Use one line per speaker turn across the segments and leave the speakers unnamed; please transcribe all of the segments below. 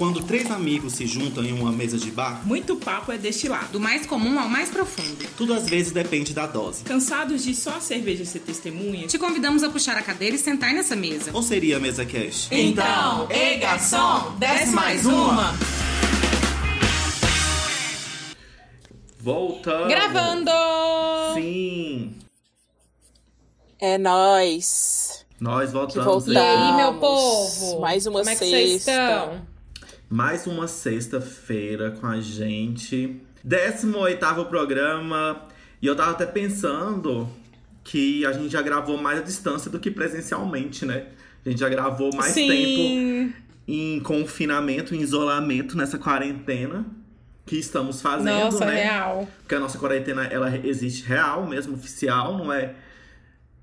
Quando três amigos se juntam em uma mesa de bar,
Muito papo é destilado.
Do mais comum ao mais profundo.
tudo às vezes depende da dose.
Cansados de só a cerveja ser testemunha?
Te convidamos a puxar a cadeira e sentar nessa mesa.
Ou seria a mesa cash?
Então, ei garçom, desce mais uma!
Voltando!
Gravando!
Sim!
É nós.
Nós
Que
voltamos.
voltamos.
E aí, meu povo?
Mais uma
Como é que vocês
sexta.
estão?
Mais uma sexta-feira com a gente. 18 programa. E eu tava até pensando que a gente já gravou mais à distância do que presencialmente, né? A gente já gravou mais tempo
Sim.
em confinamento, em isolamento nessa quarentena que estamos fazendo,
Nossa,
né?
real.
Porque a nossa quarentena ela existe real mesmo, oficial, não é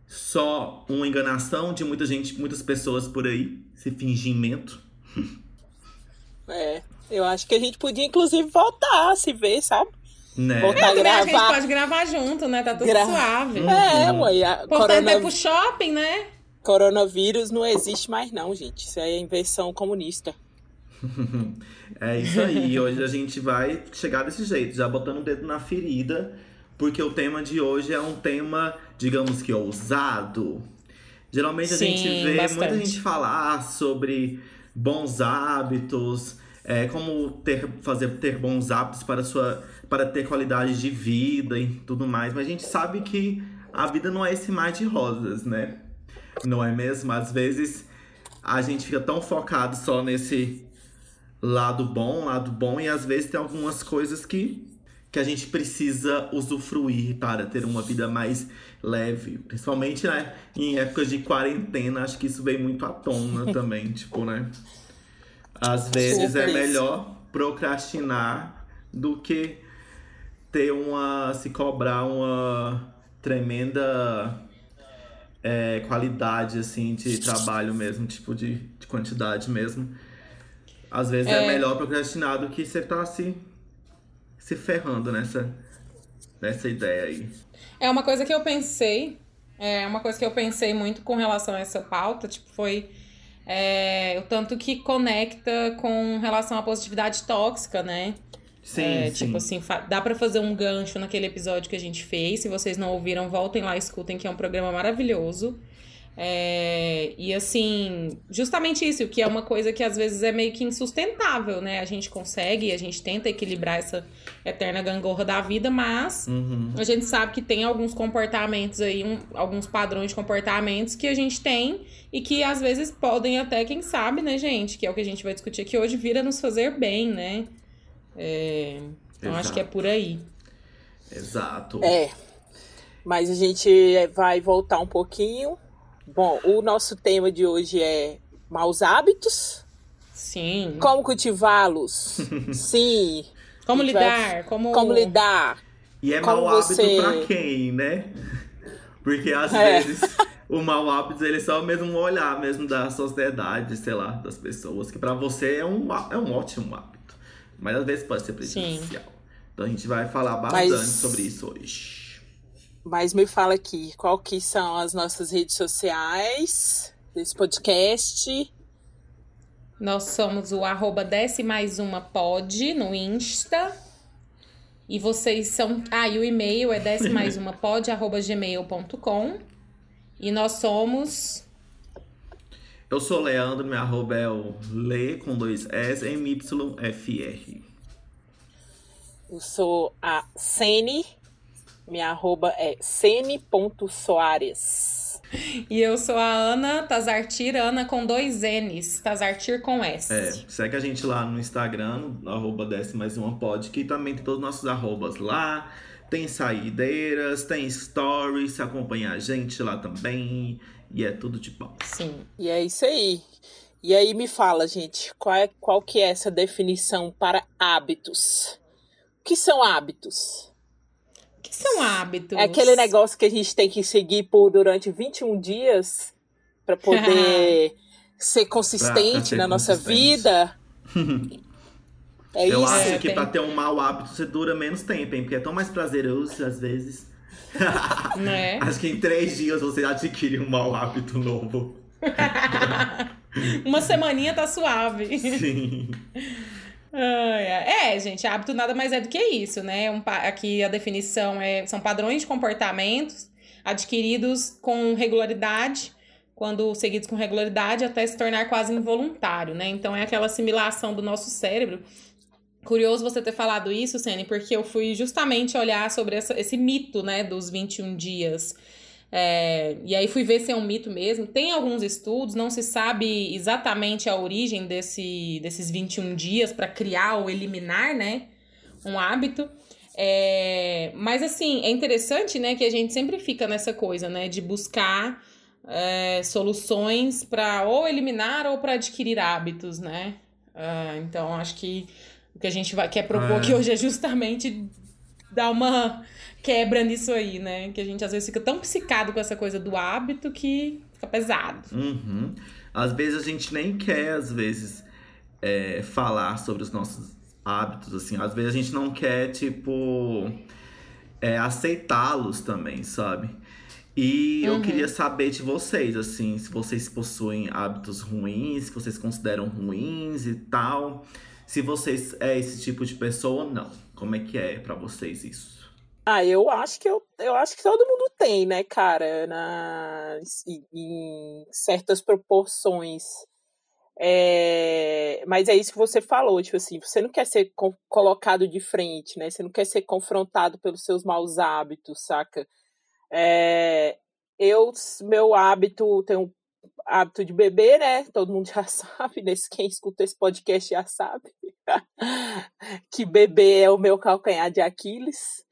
só uma enganação de muita gente, muitas pessoas por aí, esse fingimento.
É. Eu acho que a gente podia, inclusive, voltar a se ver, sabe?
Né?
Voltar a
Também a gente
gravar.
pode gravar junto, né? Tá tudo
Gra-
suave.
É, ué. A
Importante
corona-
é pro shopping, né?
Coronavírus não existe mais, não, gente. Isso aí é invenção comunista.
É isso aí. E hoje a gente vai chegar desse jeito, já botando o dedo na ferida, porque o tema de hoje é um tema, digamos que ousado. Geralmente a
Sim,
gente vê
bastante.
muita gente falar sobre bons hábitos, é, como ter, fazer ter bons hábitos para sua para ter qualidade de vida e tudo mais, mas a gente sabe que a vida não é esse mar de rosas, né? Não é mesmo? Às vezes a gente fica tão focado só nesse lado bom, lado bom, e às vezes tem algumas coisas que, que a gente precisa usufruir para ter uma vida mais leve. Principalmente, né, em épocas de quarentena, acho que isso vem muito à tona também, tipo, né? Às vezes é
Super isso.
melhor procrastinar do que ter uma. se cobrar uma tremenda é, qualidade, assim, de trabalho mesmo, tipo, de, de quantidade mesmo. Às vezes é,
É.
melhor procrastinar do que você tá se, se ferrando nessa, nessa ideia aí.
É uma coisa que eu pensei, é uma coisa que eu pensei muito com relação a essa pauta, tipo, foi é, o tanto que conecta com relação à positividade tóxica, né?
Sim,
É,
sim.
Tipo assim, dá pra fazer um gancho naquele episódio que a gente fez. Se vocês não ouviram, voltem lá e escutem, que é um programa maravilhoso. É, e assim, justamente isso, que é uma coisa que às vezes é meio que insustentável, né? A gente consegue, a gente tenta equilibrar essa eterna gangorra da vida, mas
Uhum.
a gente sabe que tem alguns comportamentos aí, um- alguns padrões de comportamentos que a gente tem e que às vezes podem até, quem sabe, né, gente? Que é o que a gente vai discutir aqui hoje, vir a nos fazer bem, né? É, então acho que é por aí.
Exato.
É. Mas a gente vai voltar um pouquinho. Bom, o nosso tema de hoje é maus hábitos.
Sim.
Como cultivá-los? Sim.
Como lidar? Como,
Como lidar?
E é
Como
mau hábito
você-
pra quem, né? Porque às
É.
vezes o mau hábito ele é só mesmo um olhar mesmo da sociedade, sei lá, das pessoas, que pra você é um, é um ótimo hábito. Mas às vezes pode ser prejudicial. Então a gente vai falar bastante
Mas-
sobre isso hoje.
Mas me fala aqui, qual que são as nossas redes sociais desse podcast?
Nós somos o arroba desce mais uma pod no Insta. E vocês são. Ah, e o e-mail é desce mais uma pod, arroba gmail.com. E nós somos.
Eu sou Leandro, meu arroba é o Le com dois S, MYFR.
Eu sou a Sene. Minha arroba é sene.soares.
E eu sou a Ana Tazartir, Ana com dois N's. Tazartir com S.
É, segue a gente lá no Instagram, no arroba desce mais uma pod, que também tem todos os nossos arrobas lá. Tem saideiras, tem stories, acompanha a gente lá também. E é tudo de bom.
Sim.
E é isso aí. E aí me fala, gente, qual, é, qual que é essa definição para hábitos? O que são hábitos?
São hábitos?
É aquele negócio que a gente tem que seguir por durante 21 dias para poder ser consistente
Pra ser
na nossa
consistente.
vida. É
Eu
isso.
acho
É,
que pra ter um mau hábito você dura menos tempo, hein? Porque é tão mais prazeroso às vezes.
Né?
Acho que em três dias você adquire um mau hábito novo.
Uma semaninha tá suave.
Sim.
É, gente, hábito nada mais é do que isso, né? Um, aqui a definição é, são padrões de comportamentos adquiridos com regularidade, quando seguidos com regularidade, até se tornar quase involuntário, né? Então é aquela assimilação do nosso cérebro. Curioso você ter falado isso, Sene, porque eu fui justamente olhar sobre essa, esse mito, né, dos 21 dias é, e aí fui ver se é um mito mesmo. Tem alguns estudos, não se sabe exatamente a origem desse, desses 21 dias para criar ou eliminar, né? Um hábito. É, mas assim, é interessante, né, que a gente sempre fica nessa coisa, né, de buscar é, soluções para ou eliminar ou para adquirir hábitos, né? Uh, então, acho que o que a gente vai, quer propor é. aqui hoje é justamente dar uma quebra nisso aí, né? Que a gente às vezes fica tão psicado com essa coisa do hábito que fica pesado.
Uhum. Às vezes a gente nem quer, às vezes, é, falar sobre os nossos hábitos, assim. Às vezes a gente não quer, tipo, é, aceitá-los também, sabe? E uhum. eu queria saber de vocês, assim, se vocês possuem hábitos ruins, se vocês consideram ruins e tal. Se vocês é esse tipo de pessoa ou não. Como é que é para vocês isso?
Ah, eu acho que eu, eu acho que todo mundo tem, né, cara, na, em, certas proporções. É, mas é isso que você falou, tipo assim, você não quer ser colocado de frente, né? Você não quer ser confrontado pelos seus maus hábitos, saca? É, eu, meu hábito, tenho hábito de beber, né? Todo mundo já sabe, né? Quem escuta esse podcast já sabe que beber é o meu calcanhar de Aquiles.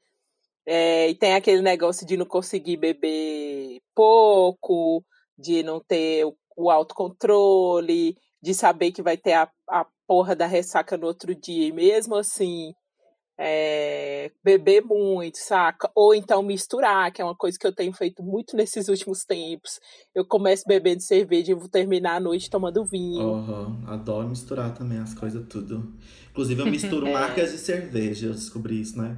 É, e tem aquele negócio de não conseguir beber pouco, de não ter o, o autocontrole, de saber que vai ter a, a porra da ressaca no outro dia, e mesmo assim é, beber muito, saca? Ou então misturar, que é uma coisa que eu tenho feito muito nesses últimos tempos. Eu começo bebendo cerveja e vou terminar a noite tomando vinho.
Uhum. Adoro misturar também as coisas tudo. Inclusive eu misturo é. marcas de cerveja, eu descobri isso, né?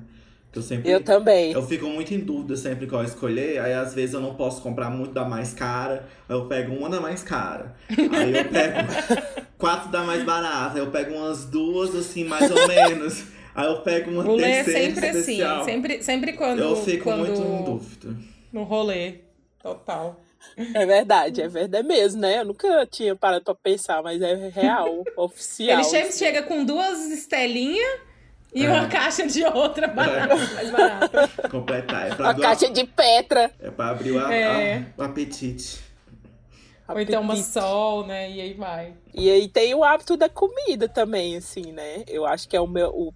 Eu, sempre, eu também.
Eu fico muito em dúvida sempre qual escolher. Aí às vezes eu não posso comprar muito da mais cara. Aí eu pego uma da mais cara. Aí eu pego quatro da mais barata. Aí eu pego umas duas, assim, mais ou menos. Aí eu pego uma
o é terceira é sempre assim, especial. assim. Sempre, sempre quando.
Eu fico
quando...
muito em dúvida.
No rolê. Total.
É verdade, é verdade mesmo, né? Eu nunca tinha parado pra pensar, mas é real, oficial.
Ele sempre assim. chega com duas estelinhas e é. uma caixa de outra é. barata, é. mais barata.
Completar. É
pra uma caixa de Petra.
É pra abrir o, é. a, o apetite.
Ou então uma sol, né? E aí vai.
E aí tem o hábito da comida também, assim, né? Eu acho que é o meu. O,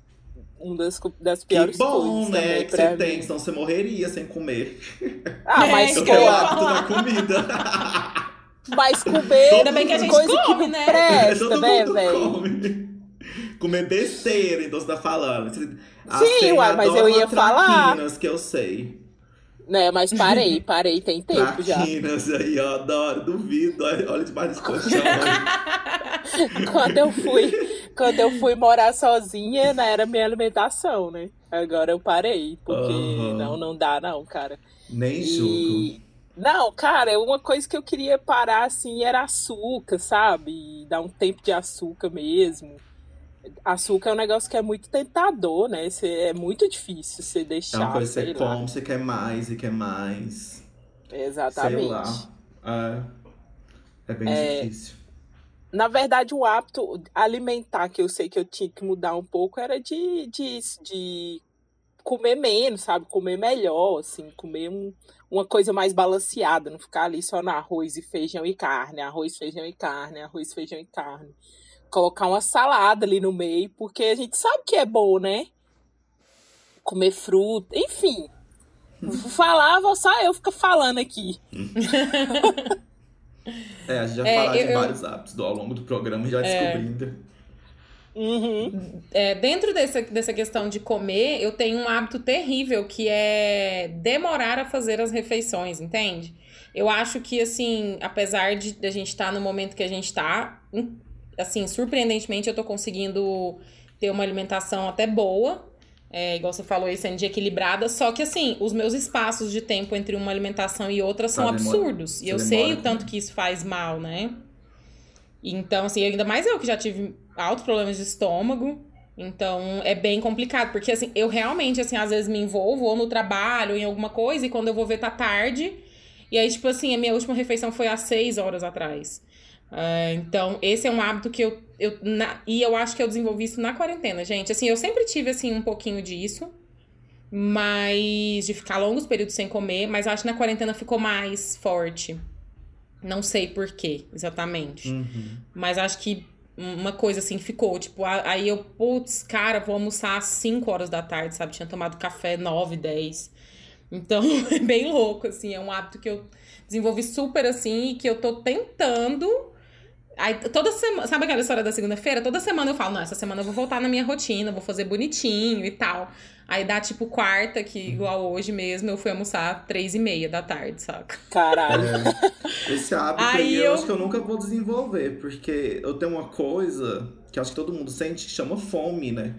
um das, das piores
que bom,
coisas.
né?
Que você
mim. tem, senão você morreria sem comer.
Ah, mas
eu tenho o hábito da comida.
Mas comer.
Ainda bem que a gente come,
que
né?
Presta, Todo né, velho?
comer besteira, então você tá falando.
Sim, uai, mas eu ia falar.
que eu sei.
Né, mas parei, parei, tem tempo já.
Traquinas aí, eu adoro, duvido, olha debaixo do colchão.
quando eu fui, quando eu fui morar sozinha, né, era minha alimentação, né? Agora eu parei, porque uhum. não, não dá não, cara.
Nem e... julgo.
Não, cara, uma coisa que eu queria parar, assim, era açúcar, sabe? Dar um tempo de açúcar mesmo açúcar é um negócio que é muito tentador, né? Cê, é muito difícil você deixar. É
uma coisa que você come, você quer mais e quer mais.
Exatamente.
Sei lá. É, é bem é, difícil.
Na verdade, o hábito alimentar que eu sei que eu tinha que mudar um pouco era de, de, de comer menos, sabe? Comer melhor, assim, comer um, uma coisa mais balanceada, não ficar ali só no arroz e feijão e carne, arroz, feijão e carne, arroz, feijão e carne colocar uma salada ali no meio, porque a gente sabe que é bom, né? Comer fruta, enfim. Falava só eu ficar falando aqui.
é, a gente já é, fala eu, de vários hábitos ao longo do programa já é, descobrindo.
Uhum.
É, dentro dessa, dessa questão de comer, eu tenho um hábito terrível que é demorar a fazer as refeições, entende? Eu acho que, assim, apesar de a gente estar tá no momento que a gente está, assim, surpreendentemente eu tô conseguindo ter uma alimentação até boa. É, igual você falou, sendo de equilibrada, só que assim, os meus espaços de tempo entre uma alimentação e outra são absurdos. E eu sei o tanto que isso faz mal, né? Então, assim, ainda mais eu que já tive altos problemas de estômago. Então, é bem complicado, porque assim, eu realmente, assim, às vezes me envolvo ou no trabalho, ou em alguma coisa, e quando eu vou ver tá tarde. E aí, tipo assim, a minha última refeição foi há seis horas atrás. Uh, então, esse é um hábito que eu. eu na, e eu acho que eu desenvolvi isso na quarentena, gente. Assim, eu sempre tive, assim, um pouquinho disso. Mas. de ficar longos períodos sem comer, mas acho que na quarentena ficou mais forte. Não sei por quê, exatamente.
Uhum.
Mas acho que uma coisa assim ficou. Tipo, aí eu, putz, cara, vou almoçar às 5 horas da tarde, sabe? Tinha tomado café 9, 10. Então, é bem louco, assim. É um hábito que eu desenvolvi super assim e que eu tô tentando Aí toda semana, sabe aquela história da segunda-feira? Toda semana eu falo, não, essa semana eu vou voltar na minha rotina, vou fazer bonitinho e tal. Aí dá tipo quarta, que igual hoje mesmo, eu fui almoçar três e meia da tarde, saca?
Caralho.
É, esse hábito aí, aí eu... eu acho que eu nunca vou desenvolver, porque eu tenho uma coisa que acho que todo mundo sente que chama fome, né?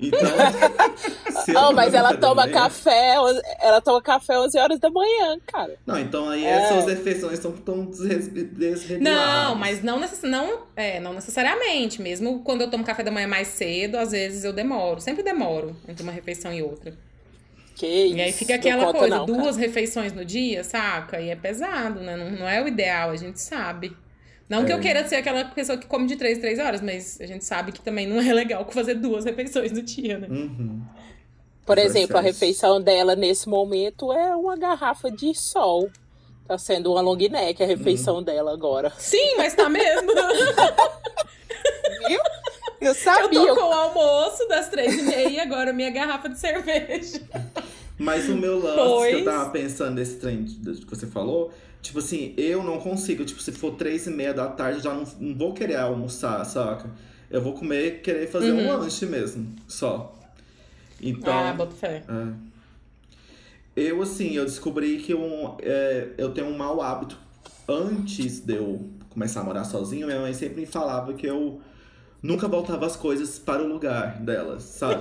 Então.
não, mas ela toma manhã... café, ela toma café 11 horas da manhã, cara.
Não, então aí é. essas refeições estão tão desreguladas.
Não, mas não, necess... não, é, não necessariamente. Mesmo quando eu tomo café da manhã mais cedo, às vezes eu demoro. Sempre demoro entre uma refeição e outra.
Que isso,
e aí fica aquela coisa, não, duas refeições no dia, saca? E é pesado, né? Não, não é o ideal, a gente sabe. Não é. que eu é. queira ser aquela pessoa que come de três, três horas, mas a gente sabe que também não é legal fazer duas refeições no dia, né?
Uhum.
Por exemplo, a refeição dela nesse momento é uma garrafa de sol. Tá sendo uma long neck a refeição uhum. dela agora.
Sim, mas tá mesmo.
Viu? Eu sabia.
Eu tô com o almoço das três e meia agora minha garrafa de cerveja.
Mas o meu lance pois. que eu tava pensando nesse trem que você falou Tipo assim, eu não consigo. Tipo, se for três e meia da tarde, eu já não, não vou querer almoçar, saca? Eu vou comer, querer fazer uhum. um lanche mesmo, só. Então.
Ah, bota fé.
É. Eu, assim, eu descobri que eu, é, eu tenho um mau hábito. Antes de eu começar a morar sozinho, minha mãe sempre me falava que eu nunca voltava as coisas para o lugar delas, sabe?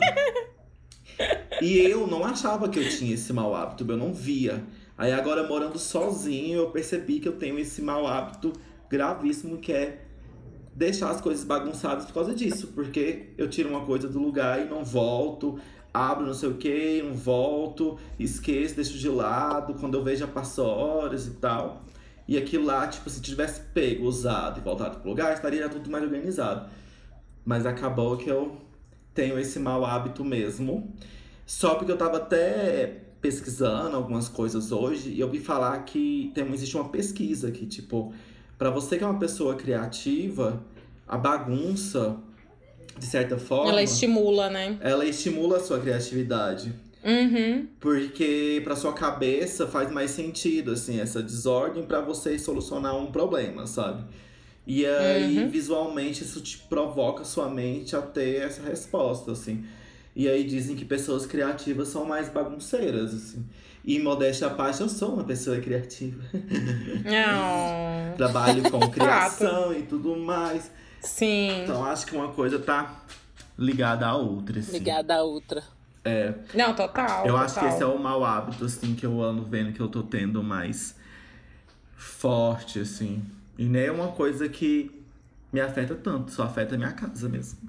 e eu não achava que eu tinha esse mau hábito, eu não via. Aí agora morando sozinho, eu percebi que eu tenho esse mau hábito gravíssimo que é deixar as coisas bagunçadas por causa disso, porque eu tiro uma coisa do lugar e não volto, abro não sei o que, não volto, esqueço, deixo de lado, quando eu vejo já passou horas e tal. E aquilo lá, tipo, se tivesse pego, usado e voltado pro lugar, estaria tudo mais organizado. Mas acabou que eu tenho esse mau hábito mesmo. Só porque eu tava até pesquisando algumas coisas hoje e eu vi falar que tem, existe uma pesquisa que, tipo, para você que é uma pessoa criativa, a bagunça, de certa forma.
Ela estimula, né?
Ela estimula a sua criatividade.
Uhum.
Porque para sua cabeça faz mais sentido, assim, essa desordem para você solucionar um problema, sabe? E aí, uhum. visualmente, isso te provoca sua mente a ter essa resposta, assim. E aí dizem que pessoas criativas são mais bagunceiras, assim. E modéstia à parte, eu sou uma pessoa criativa.
Não.
Trabalho com criação e tudo mais.
Sim.
Então acho que uma coisa tá ligada à outra, assim.
Ligada à outra.
É.
Não, total.
Eu
total.
acho que esse é o mau hábito, assim, que eu ando vendo que eu tô tendo mais forte, assim. E nem é uma coisa que me afeta tanto, só afeta a minha casa mesmo.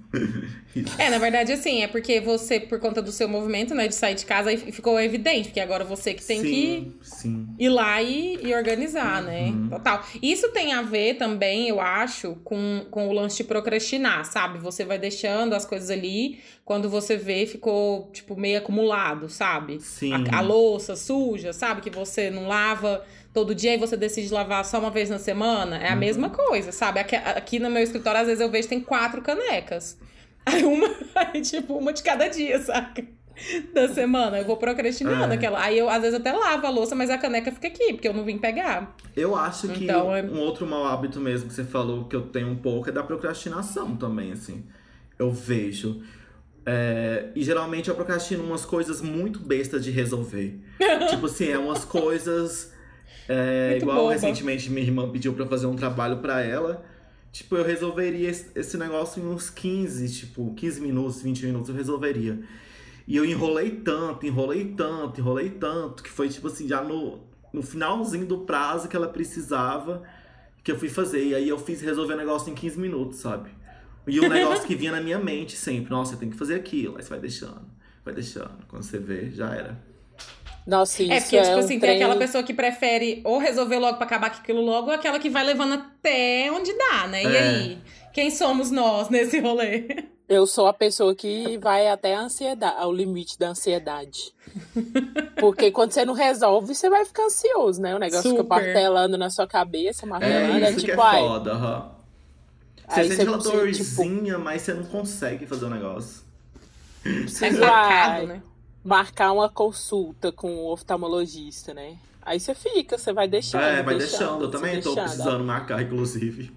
É, na verdade, assim, é porque você, por conta do seu movimento, né, de sair de casa, ficou evidente, porque agora você que tem
sim,
que
sim.
ir lá e, e organizar, né? uhum. né? Total. Isso tem a ver também, eu acho, com, com o lance de procrastinar, sabe? Você vai deixando as coisas ali, quando você vê, ficou, tipo, meio acumulado, sabe?
Sim.
A, a louça suja, sabe? Que você não lava todo dia e você decide lavar só uma vez na semana, é a uhum. mesma coisa, sabe? Aqui, aqui, no meu escritório, às vezes eu vejo tem quatro canecas. Aí uma, aí, tipo, uma de cada dia, saca? Da semana. Eu vou procrastinando é. aquela. Aí eu, às vezes, até lavo a louça, mas a caneca fica aqui, porque eu não vim pegar.
Eu acho que então, é... um outro mau hábito mesmo que você falou que eu tenho um pouco é da procrastinação também, assim. Eu vejo. É, e geralmente eu procrastino umas coisas muito bestas de resolver. tipo assim, é umas coisas é, igual boba. recentemente minha irmã pediu para fazer um trabalho para ela. Tipo, eu resolveria esse, negócio em uns 15, tipo, 15 minutos, 20 minutos eu resolveria. E eu enrolei tanto, enrolei tanto, enrolei tanto, que foi tipo assim, já no, no finalzinho do prazo que ela precisava, que eu fui fazer. E aí eu fiz resolver o negócio em 15 minutos, sabe? E um negócio que vinha na minha mente sempre. Nossa, tem que fazer aquilo. Aí você vai deixando, vai deixando. Quando você vê, já era.
Nossa, isso
É porque, tipo
um
assim,
trem...
tem aquela pessoa que prefere ou resolver logo pra acabar com aquilo logo, ou aquela que vai levando até onde dá, né? E
É.
aí? Quem somos nós nesse rolê?
Eu sou a pessoa que vai até a ansiedade, ao limite da ansiedade. Porque quando você não resolve, você vai ficar ansioso, né? O negócio fica
Super.
martelando na sua cabeça, martelando.
É
É,
isso que é
tipo, ai,
foda, aham. Você
Aí
sente
você
aquela
precisa,
dorzinha, mas você não consegue fazer o negócio.
É marcado, né?
Marcar uma consulta com o oftalmologista, né? Aí você fica, você vai deixando.
é, vai deixando. Eu
você
também tô
deixando.
precisando marcar, inclusive.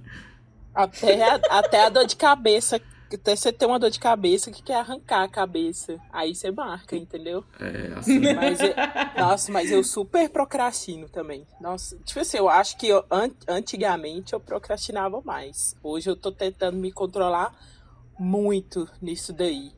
Até, a- até a dor de cabeça. Até você ter uma dor de cabeça que quer arrancar a cabeça. Aí você marca, entendeu?
É, assim.
Mas eu- nossa, mas eu super procrastino também. Nossa, tipo assim, eu acho que eu- an- antigamente eu procrastinava mais. Hoje eu tô tentando me controlar muito nisso daí.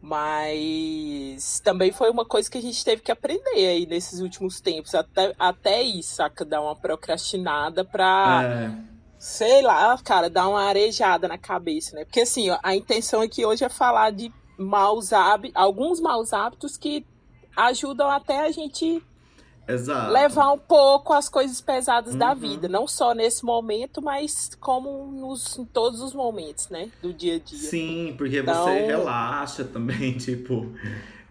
Mas também foi uma coisa que a gente teve que aprender aí nesses últimos tempos. Até, até isso, saca? Dar uma procrastinada pra
É,
sei lá, cara, dá uma arejada na cabeça, né? Porque assim, ó, a intenção aqui hoje é falar de maus hábitos, alguns maus hábitos que ajudam até a gente
exato.
levar um pouco as coisas pesadas da
Uhum.
vida, não só nesse momento, mas como nos, em todos os momentos, né, do dia a dia.
Sim, porque
Então-
você relaxa também, tipo.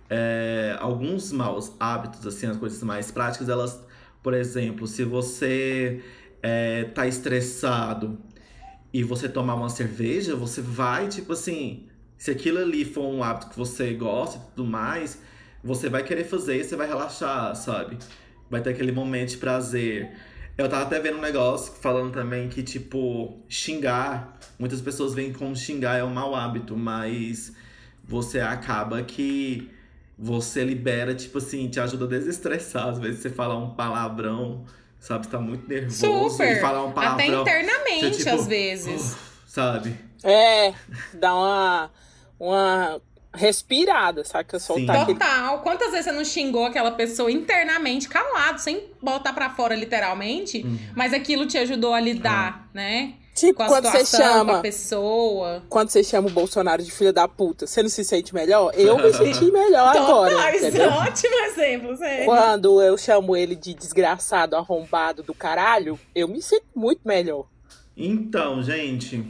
é, alguns maus hábitos, assim, as coisas mais práticas, elas, por exemplo, se você é, tá estressado e você tomar uma cerveja, você vai, tipo assim, se aquilo ali for um hábito que você gosta e tudo mais, você vai querer fazer, você vai relaxar, sabe? Vai ter aquele momento de prazer. Eu tava até vendo um negócio falando também que, tipo, xingar. Muitas pessoas veem como xingar é um mau hábito, mas você acaba que você libera, tipo assim, te ajuda a desestressar. Às vezes você fala um palavrão, sabe? Você tá muito nervoso.
Super.
E falar um
Até
palavrão.
internamente,
você, tipo,
às vezes.
"Uf", sabe?
É, dá uma uma respirada, saca? Soltar
Sim.
aquele
Total. Quantas vezes você não xingou aquela pessoa internamente, calado, sem botar pra fora literalmente,
Uhum.
mas aquilo te ajudou a lidar, né?
Tipo,
Com a
quando você
situação, com a
chama,
pessoa.
quando você chama o Bolsonaro de filha da puta, você não se sente melhor? Eu me senti melhor agora,
Total, isso é um ótimo exemplo, sério.
Quando eu chamo ele de desgraçado, arrombado do caralho, eu me sinto muito melhor.
Então, gente,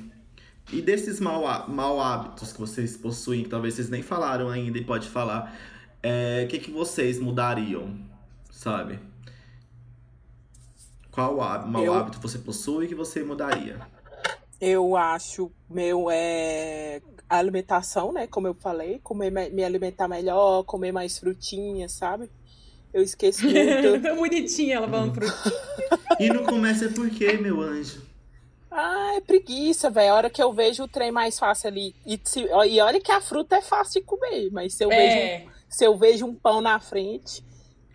e desses mau, há- mau hábitos que vocês possuem, que talvez vocês nem falaram ainda e pode falar, é, o que, que vocês mudariam, sabe? Qual há- mau
Eu-
hábito você possui que você mudaria?
Eu acho meu é a alimentação, né? Como eu falei, comer me me alimentar melhor, comer mais frutinhas, sabe? Eu esqueço muito.
Tão bonitinha ela falando pro
E não começa por quê, meu anjo?
Ah, é preguiça, velho. A hora que eu vejo o trem mais fácil ali. E, se- e olha que a fruta é fácil de comer, mas se eu, vejo,
É,
se eu vejo um pão na frente.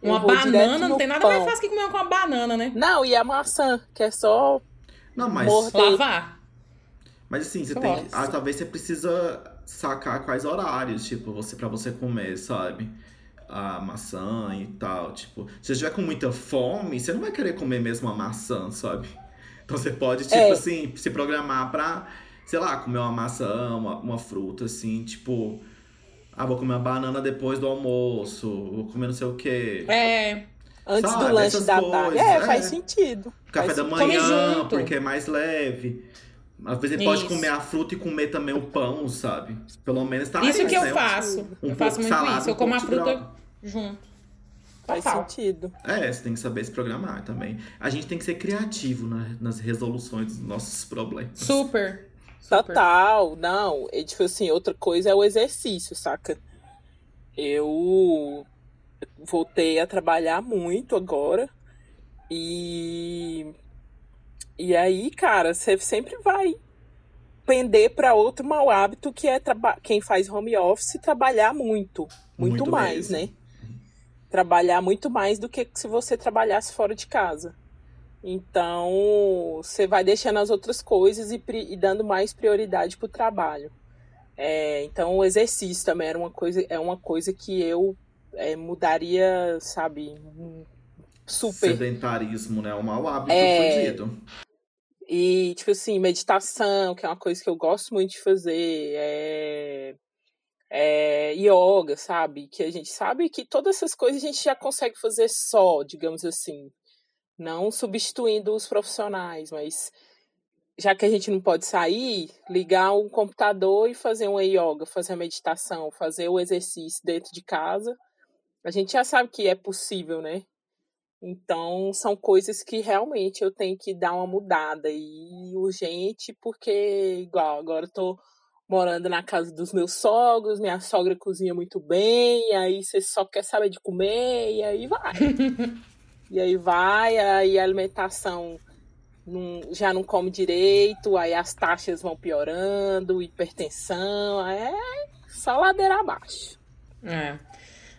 eu
uma banana,
no
não tem nada
pão.
mais fácil que comer com uma banana, né?
Não, e a maçã, que é só.
Não, mas,
Morder.
Lavar.
mas assim, você tem que, ah, talvez você precisa sacar quais horários, tipo, você para você comer, sabe? A maçã e tal, tipo, se você estiver com muita fome, você não vai querer comer mesmo a maçã, sabe? Então você pode, tipo
É.
assim, se programar pra, sei lá, comer uma maçã, uma, uma fruta, assim, tipo, ah, vou comer uma banana depois do almoço, vou comer não sei o quê.
É,
Antes
Sabe,
do lanche da tarde. É,
é.
faz sentido.
Café
Faz
da manhã, porque é mais leve. Às vezes você pode comer a fruta e comer também o pão, sabe? Pelo menos tá
isso
mais,
que eu
né?
faço.
Um
eu faço muito
salada,
isso. Eu
um
como a fruta junto.
Faz
Total.
sentido.
É, você tem que saber se programar também. A gente tem que ser criativo na- nas resoluções dos nossos problemas.
Super. Super.
Total, não. É, tipo assim, outra coisa é o exercício, saca? Eu voltei a trabalhar muito agora. E. E aí, cara, você sempre vai pender para outro mau hábito que é traba- quem faz home office trabalhar muito. Muito,
Muito
mais,
mesmo.
né? Trabalhar muito mais do que se você trabalhasse fora de casa. Então, você vai deixando as outras coisas e, e dando mais prioridade pro trabalho. É, então, o exercício também era uma coisa, é uma coisa que eu é, mudaria, sabe, super.
Sedentarismo, né? Um mau hábito
É.
fudido.
E, tipo assim, meditação, que é uma coisa que eu gosto muito de fazer, é, é yoga, sabe? Que a gente sabe que todas essas coisas a gente já consegue fazer só, digamos assim. Não substituindo os profissionais, mas já que a gente não pode sair, ligar um computador e fazer uma yoga, fazer a meditação, fazer o exercício dentro de casa, a gente já sabe que é possível, né? Então, são coisas que realmente eu tenho que dar uma mudada e urgente, porque, igual, agora eu tô morando na casa dos meus sogros, minha sogra cozinha muito bem, aí você só quer saber de comer, e aí vai. e aí vai, aí a alimentação não, já não come direito, aí as taxas vão piorando, hipertensão, é só ladeira abaixo.
É.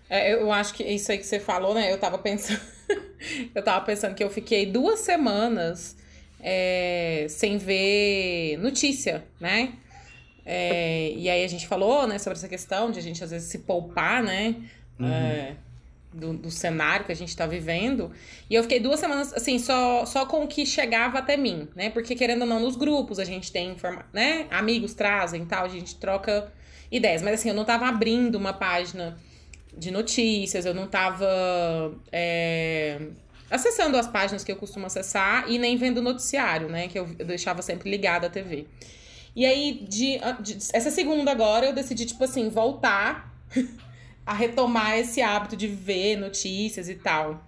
é. eu acho que isso aí que você falou, né? Eu tava pensando. eu tava pensando que eu fiquei duas semanas é, sem ver notícia, né? É, e aí a gente falou, né, sobre essa questão de a gente às vezes se poupar, né? Uhum. É, do, do cenário que a gente está vivendo. E eu fiquei duas semanas, assim, só, só com o que chegava até mim, né? Porque, querendo ou não, nos grupos a gente tem, né? Amigos trazem tal, a gente troca ideias. Mas, assim, eu não tava abrindo uma página de notícias, eu não tava é, acessando as páginas que eu costumo acessar e nem vendo noticiário, né? Que eu, eu deixava sempre ligada à TV. E aí, de, de, essa segunda agora, eu decidi, tipo assim, voltar a retomar esse hábito de ver notícias e tal.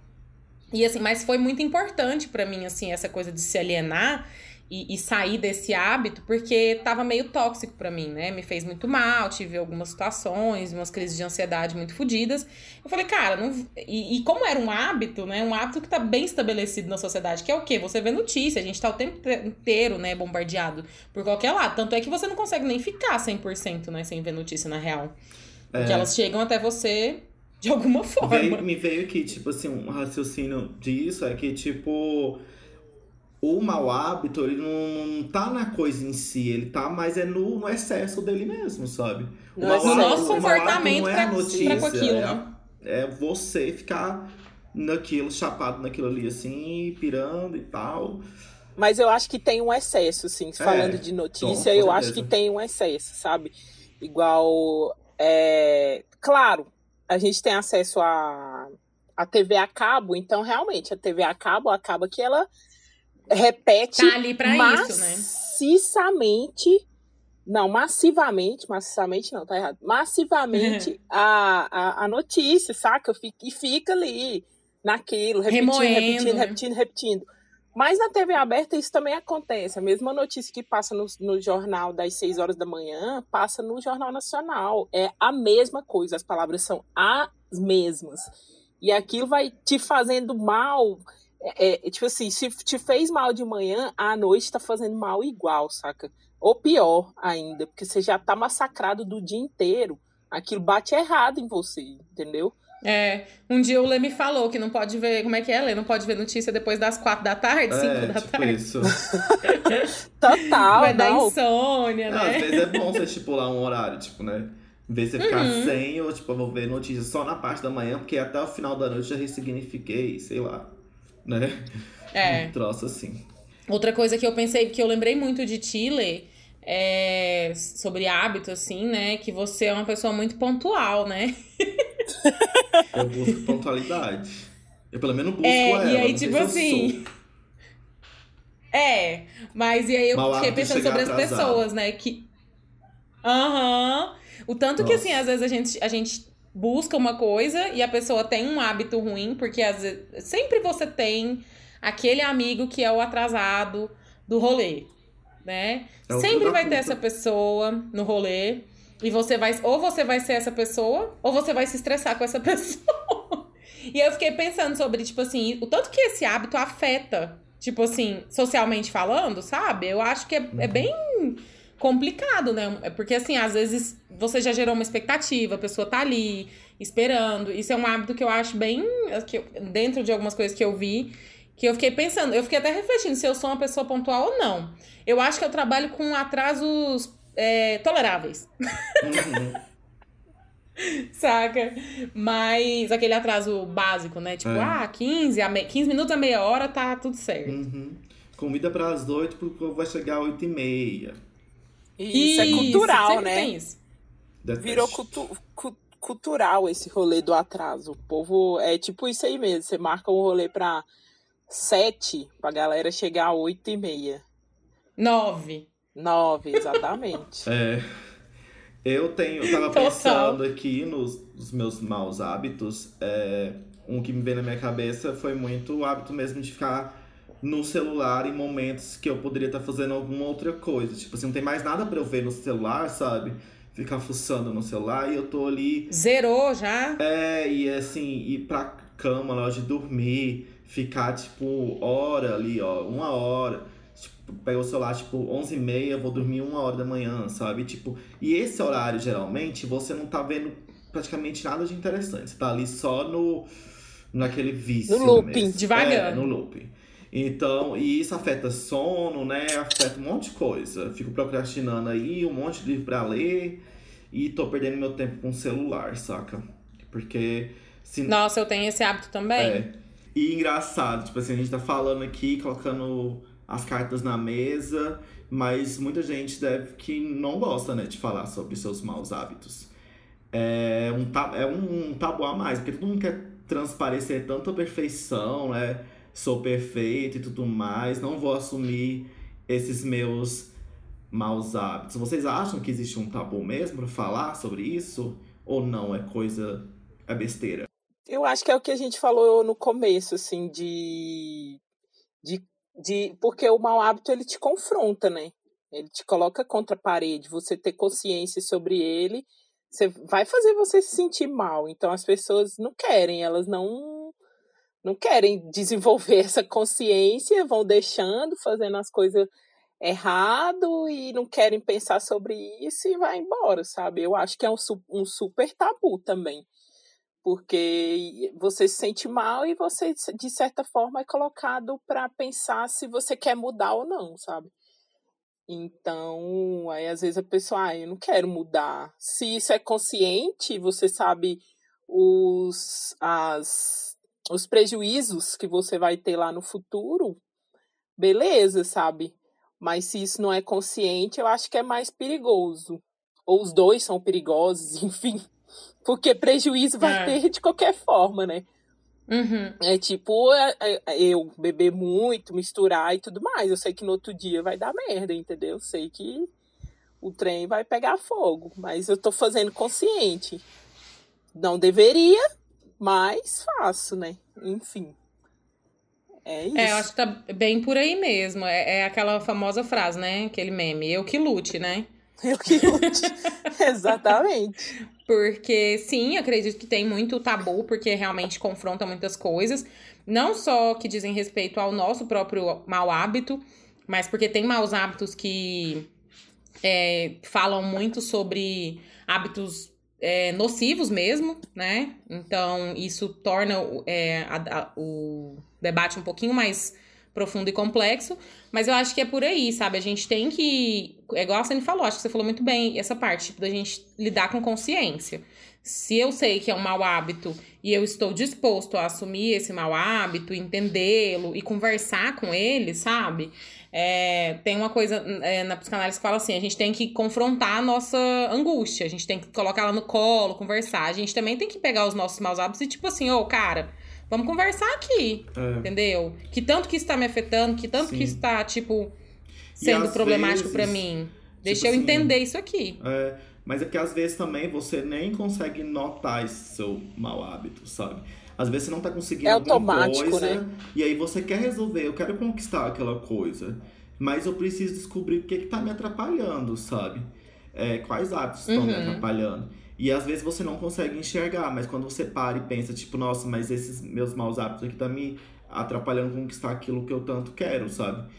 E assim, mas foi muito importante para mim, assim, essa coisa de se alienar e, e, sair desse hábito, porque tava meio tóxico para mim, né? Me fez muito mal, tive algumas situações, umas crises de ansiedade muito fodidas. Eu falei, cara, não. E, e, como era um hábito, né? Um hábito que tá bem estabelecido na sociedade, que é o quê? Você vê notícia, a gente tá o tempo inteiro, né, bombardeado por qualquer lado. Tanto é que você não consegue nem ficar 100%, né, sem ver notícia na real. Porque é. elas chegam até você de alguma forma.
Veio, me veio aqui, tipo assim, um raciocínio disso é que, tipo, o mau hábito, ele não, não tá na coisa em si, ele tá mais é no, no excesso dele mesmo, sabe?
O no hábito, nosso comportamento não é a notícia, pra, pra aquilo,
é,
né?
é você ficar naquilo, chapado naquilo ali, assim, pirando e tal.
Mas eu acho que tem um excesso, assim, falando é, de notícia, eu acho que tem um excesso, sabe? Igual é, claro, a gente tem acesso a, a TV a cabo, então realmente a TV a cabo acaba que ela repete
tá ali pra maciçamente,
isso, né? não, massivamente, massivamente não, tá errado, massivamente a, a, a notícia, saca? E fica ali naquilo, repetindo, Remoendo, repetindo, né? repetindo, repetindo. Mas na TV aberta isso também acontece. A mesma notícia que passa no, no, jornal das 6 horas da manhã, passa no Jornal Nacional. É a mesma coisa, as palavras são as mesmas. E aquilo vai te fazendo mal. É, é, tipo assim, se te fez mal de manhã, à noite tá fazendo mal igual, saca? Ou pior ainda, porque você já tá massacrado do dia inteiro. Aquilo bate errado em você, entendeu?
É, um dia o Lê me falou que não pode ver, como é que é, Lê? Não pode ver notícia depois das quatro da tarde, é, cinco da
tipo
tarde.
isso.
Total,
Vai dar
não.
insônia,
não,
né?
Às vezes é bom você estipular um horário, tipo, né? Em vez de você ficar
Uhum.
sem, ou tipo, eu vou ver notícias só na parte da manhã, porque até o final da noite eu já ressignifiquei, sei lá, né?
É.
Um troço assim.
Outra coisa que eu pensei, que eu lembrei muito de Chile, é sobre hábito, assim, né? Que você é uma pessoa muito pontual, né?
Eu busco pontualidade. Eu pelo menos busco
É,
ela.
e aí, tipo assim. É, mas e aí eu fiquei pensando sobre as
atrasado.
pessoas, né? Que. Aham. O tanto que,
Nossa.
assim, às vezes a gente, a gente busca uma coisa e a pessoa tem um hábito ruim, porque às vezes, sempre você tem aquele amigo que é o atrasado do rolê, né?
É
sempre vai ter essa pessoa no rolê. E você vai. Ou você vai ser essa pessoa, ou você vai se estressar com essa pessoa. E eu fiquei pensando sobre, tipo assim, o tanto que esse hábito afeta, tipo assim, socialmente falando, sabe? Eu acho que é, é bem complicado, né? É porque, assim, às vezes você já gerou uma expectativa, a pessoa tá ali esperando. Isso é um hábito que eu acho bem. Que eu- dentro de algumas coisas que eu vi, que eu fiquei pensando, eu fiquei até refletindo se eu sou uma pessoa pontual ou não. Eu acho que eu trabalho com atrasos é, toleráveis.
Uhum.
Saca? Mas aquele atraso básico, né? Tipo,
É.
ah, 15, a me... 15 minutos a meia hora tá tudo certo.
Uhum. Convida para as oito, porque o povo vai chegar às oito e meia.
Isso, é cultural, né?
Tem isso.
Virou cultu cu- cultural esse rolê do atraso. O povo é tipo isso aí mesmo. Você marca um rolê pra sete, pra galera chegar às oito e meia.
Nove.
Nove, exatamente.
É, eu tenho, eu tava pensando aqui nos, nos meus maus hábitos. é, um que me veio na minha cabeça foi muito o hábito mesmo de ficar no celular em momentos que eu poderia estar fazendo alguma outra coisa. Tipo assim, não tem mais nada pra eu ver no celular, sabe? Ficar fuçando no celular e eu tô ali
Zerou já?
É, e assim, ir pra cama na hora de dormir, ficar tipo hora ali, ó, uma hora. Tipo, pega o celular, tipo, 11 e meia, vou dormir uma hora da manhã, sabe? Tipo, e esse horário, geralmente, você não tá vendo praticamente nada de interessante. Você tá ali só no. naquele vício.
No looping,
mesmo.
devagando.
É, no looping. Então, e isso afeta sono, né? Afeta um monte de coisa. Fico procrastinando aí, um monte de livro pra ler. E tô perdendo meu tempo com o celular, saca? Porque se
Nossa, eu tenho esse hábito também.
é. E engraçado, tipo assim, a gente tá falando aqui, colocando as cartas na mesa, mas muita gente deve que não gosta, né, de falar sobre seus maus hábitos. É um, é um tabu a mais, porque todo mundo quer transparecer tanta perfeição, né? Sou perfeito e tudo mais, não vou assumir esses meus maus hábitos. Vocês acham que existe um tabu mesmo pra falar sobre isso? Ou não? É coisa. É besteira?
Eu acho que é o que a gente falou no começo, assim, de. de, de porque o mau hábito ele te confronta, né? Ele te coloca contra a parede. Você ter consciência sobre ele, você vai fazer você se sentir mal. Então as pessoas não querem, elas não não querem desenvolver essa consciência, vão deixando, fazendo as coisas errado e não querem pensar sobre isso e vai embora, sabe? Eu acho que é um, um super tabu também porque você se sente mal e você, de certa forma, é colocado para pensar se você quer mudar ou não, sabe? Então, aí às vezes a pessoa, ah, eu não quero mudar. Se isso é consciente, você sabe os, as, os prejuízos que você vai ter lá no futuro, beleza, sabe? Mas se isso não é consciente, eu acho que é mais perigoso. Ou os dois são perigosos, enfim. Porque prejuízo vai
É.
ter de qualquer forma, né?
Uhum.
É tipo é, é, eu beber muito, misturar e tudo mais. Eu sei que no outro dia vai dar merda, entendeu? Eu sei que o trem vai pegar fogo, mas eu tô fazendo consciente. Não deveria, mas faço, né? Enfim. É isso.
É, eu acho que tá bem por aí mesmo. É, é aquela famosa frase, né? Aquele meme, eu que lute, né?
Eu que lute. Exatamente.
Porque, sim, acredito que tem muito tabu, porque realmente confronta muitas coisas. Não só que dizem respeito ao nosso próprio mau hábito, mas porque tem maus hábitos que é, falam muito sobre hábitos é, nocivos mesmo, né? Então, isso torna é, a- a- o debate um pouquinho mais profundo e complexo. Mas eu acho que é por aí, sabe? A gente tem que. É igual a Sani falou, acho que você falou muito bem essa parte, tipo, da gente lidar com consciência. Se eu sei que é um mau hábito e eu estou disposto a assumir esse mau hábito, entendê-lo e conversar com ele, sabe? É, tem uma coisa é, na psicanálise que fala assim: a gente tem que confrontar a nossa angústia, a gente tem que colocar ela no colo, conversar. A gente também tem que pegar os nossos maus hábitos e, tipo assim, ô, cara, vamos conversar aqui.
É.
Entendeu? Que tanto que isso tá me afetando, que tanto
Sim.
que isso tá, tipo, sendo problemático pra
vezes,
mim. Deixa eu
assim,
entender isso aqui.
É, mas é que às vezes também você nem consegue notar esse seu mau hábito, sabe? Às vezes você não tá conseguindo
É
alguma
automático,
coisa,
né?
e aí você quer resolver, eu quero conquistar aquela coisa, mas eu preciso descobrir o que que tá me atrapalhando, sabe? É, quais hábitos estão me
Uhum.
atrapalhando. E às vezes você não consegue enxergar, mas quando você para e pensa, tipo, nossa, mas esses meus maus hábitos aqui tá me atrapalhando conquistar aquilo que eu tanto quero, sabe?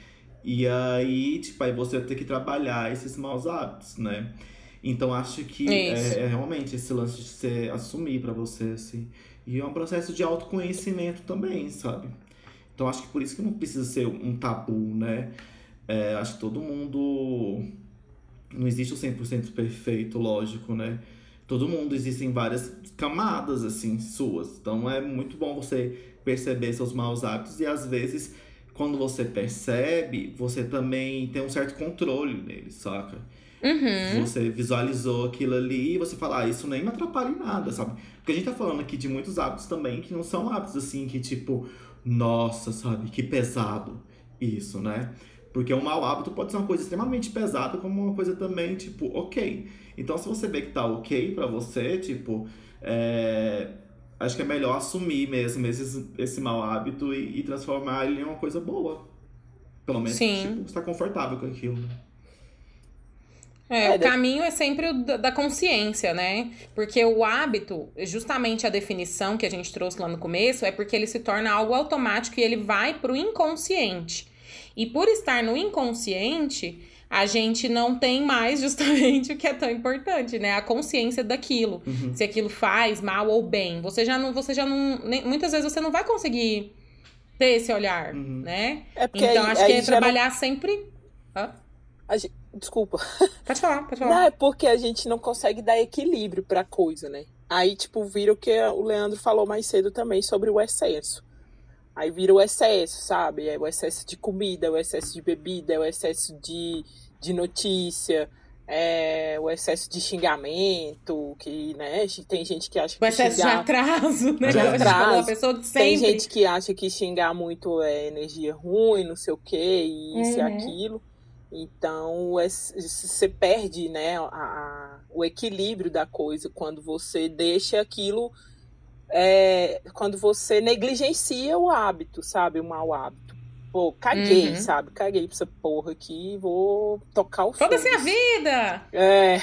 E aí, tipo, aí você vai ter que trabalhar esses maus hábitos, né? Então acho que é, é realmente esse lance de você assumir pra você, assim. E é um processo de autoconhecimento também, sabe? Então acho que por isso que não precisa ser um tabu, né? É, acho que todo mundo. Não existe o 100% perfeito, lógico, né? Todo mundo existem várias camadas, assim, suas. Então é muito bom você perceber seus maus hábitos e às vezes quando você percebe, você também tem um certo controle nele, saca?
Uhum.
Você visualizou aquilo ali e você fala, ah, isso nem me atrapalha em nada, sabe? Porque a gente tá falando aqui de muitos hábitos também que não são hábitos assim que, tipo, nossa, sabe, que pesado isso, né? Porque um mau hábito pode ser uma coisa extremamente pesada, como uma coisa também, tipo, ok. Então, se você vê que tá ok para você, tipo, é... acho que é melhor assumir mesmo esse, esse mau hábito e, e transformar ele em uma coisa boa. Pelo menos,
Sim.
tipo, você tá confortável com aquilo.
É,
É,
o caminho é sempre o da da consciência, né? Porque o hábito, justamente a definição que a gente trouxe lá no começo, é porque ele se torna algo automático e ele vai pro inconsciente. E por estar no inconsciente, a gente não tem mais justamente o que é tão importante, né? A consciência daquilo.
Uhum.
Se aquilo faz mal ou bem. Você já não, você já não, nem- muitas vezes você não vai conseguir ter esse olhar,
Uhum.
né?
É porque
Então
aí,
acho
aí
que é
já não-
trabalhar sempre. Hã?
a gente- Desculpa.
Pode falar, pode falar.
Não, é porque a gente não consegue dar equilíbrio pra coisa, né? Aí, tipo, vira o que o Leandro falou mais cedo também sobre o excesso. Aí vira o excesso, sabe? É o excesso de comida, é o excesso de bebida, é o excesso de, de notícia, é o excesso de xingamento, que, né? Tem gente que acha que
O excesso de
xingar...
atraso, né?
De
falou,
atraso.
a pessoa de
Tem gente que acha que xingar muito é energia ruim, não sei o que, e isso e
Uhum.
aquilo. Então, é- você perde né, a- a- o equilíbrio da coisa quando você deixa aquilo. É, quando você negligencia o hábito, sabe? O mau hábito. Pô, caguei,
Uhum.
sabe? Caguei pra essa porra aqui, vou tocar o
Foda-se a
foda-se.
vida!
É.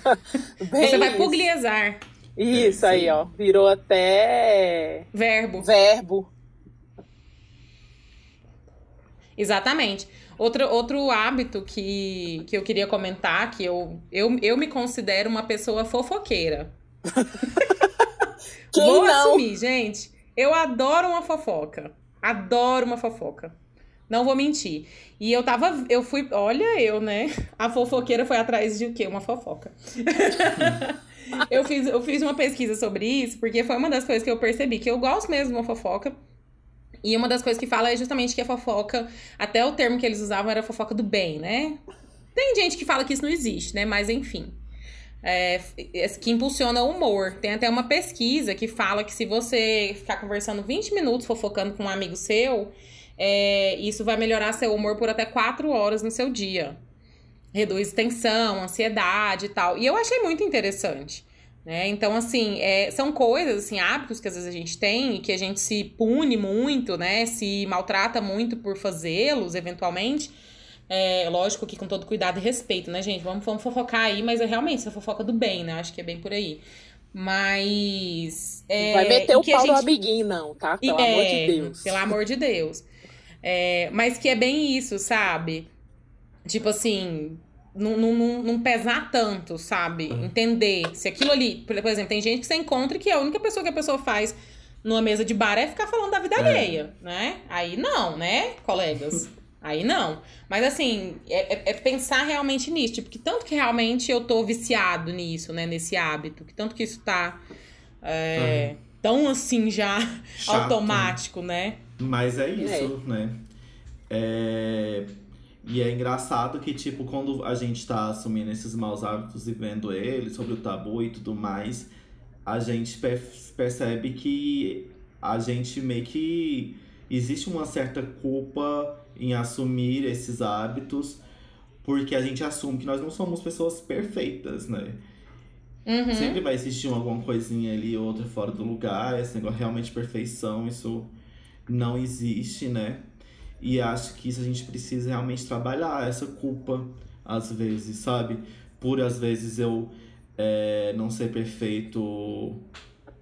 Bem
Você vai
isso.
pugliesar.
Isso aí, ó. Virou até
Verbo.
verbo.
Exatamente. Outro, outro hábito que, que eu queria comentar, que eu, eu, eu me considero uma pessoa fofoqueira.
Quem
Vou
não?
assumir, gente. Eu adoro uma fofoca. Adoro uma fofoca. Não vou mentir. E eu tava. Eu fui. Olha, eu, né? A fofoqueira foi atrás de o quê? Uma fofoca. eu, fiz, eu fiz uma pesquisa sobre isso, porque foi uma das coisas que eu percebi, que eu gosto mesmo de uma fofoca. E uma das coisas que fala é justamente que a fofoca, até o termo que eles usavam era fofoca do bem, né? Tem gente que fala que isso não existe, né? Mas enfim. É, que impulsiona o humor. Tem até uma pesquisa que fala que se você ficar conversando 20 minutos fofocando com um amigo seu, é, isso vai melhorar seu humor por até 4 horas no seu dia. Reduz tensão, ansiedade e tal. E eu achei muito interessante. Né? Então, assim, é, são coisas, assim, hábitos que às vezes a gente tem e que a gente se pune muito, né? Se maltrata muito por fazê-los, eventualmente. É, lógico que com todo cuidado e respeito, né, gente? Vamos, vamos fofocar aí, mas é realmente essa fofoca do bem, né? Acho que é bem por aí. Mas. é,
Vai meter o pau no
gente-
amiguinho, não, tá? Pelo amor de
é,
Deus.
Pelo amor de Deus. É, mas que é bem isso, sabe? Tipo assim, não, não, não, pesar tanto, sabe?
Uhum.
Entender se aquilo ali. Por por exemplo, tem gente que você encontra que a única pessoa que a pessoa faz numa mesa de bar é ficar falando da vida
É.
alheia, né? Aí não, né, colegas? Aí não. Mas assim, é, é- é pensar realmente nisso. Tipo, que tanto que realmente eu tô viciado nisso, né? Nesse hábito. Que tanto que isso tá. é, Tão assim já
Chato, né?
automático, né?
Mas é isso, né? É... E é engraçado que, tipo, quando a gente tá assumindo esses maus hábitos e vendo eles, sobre o tabu e tudo mais, a gente per- percebe que a gente meio que. Existe uma certa culpa em assumir esses hábitos, porque a gente assume que nós não somos pessoas perfeitas, né?
Uhum.
Sempre vai existir alguma coisinha ali, outra fora do lugar. Esse negócio realmente de perfeição, isso não existe, né? E acho que isso a gente precisa realmente trabalhar, essa culpa, às vezes, sabe? Por às vezes eu é, não ser perfeito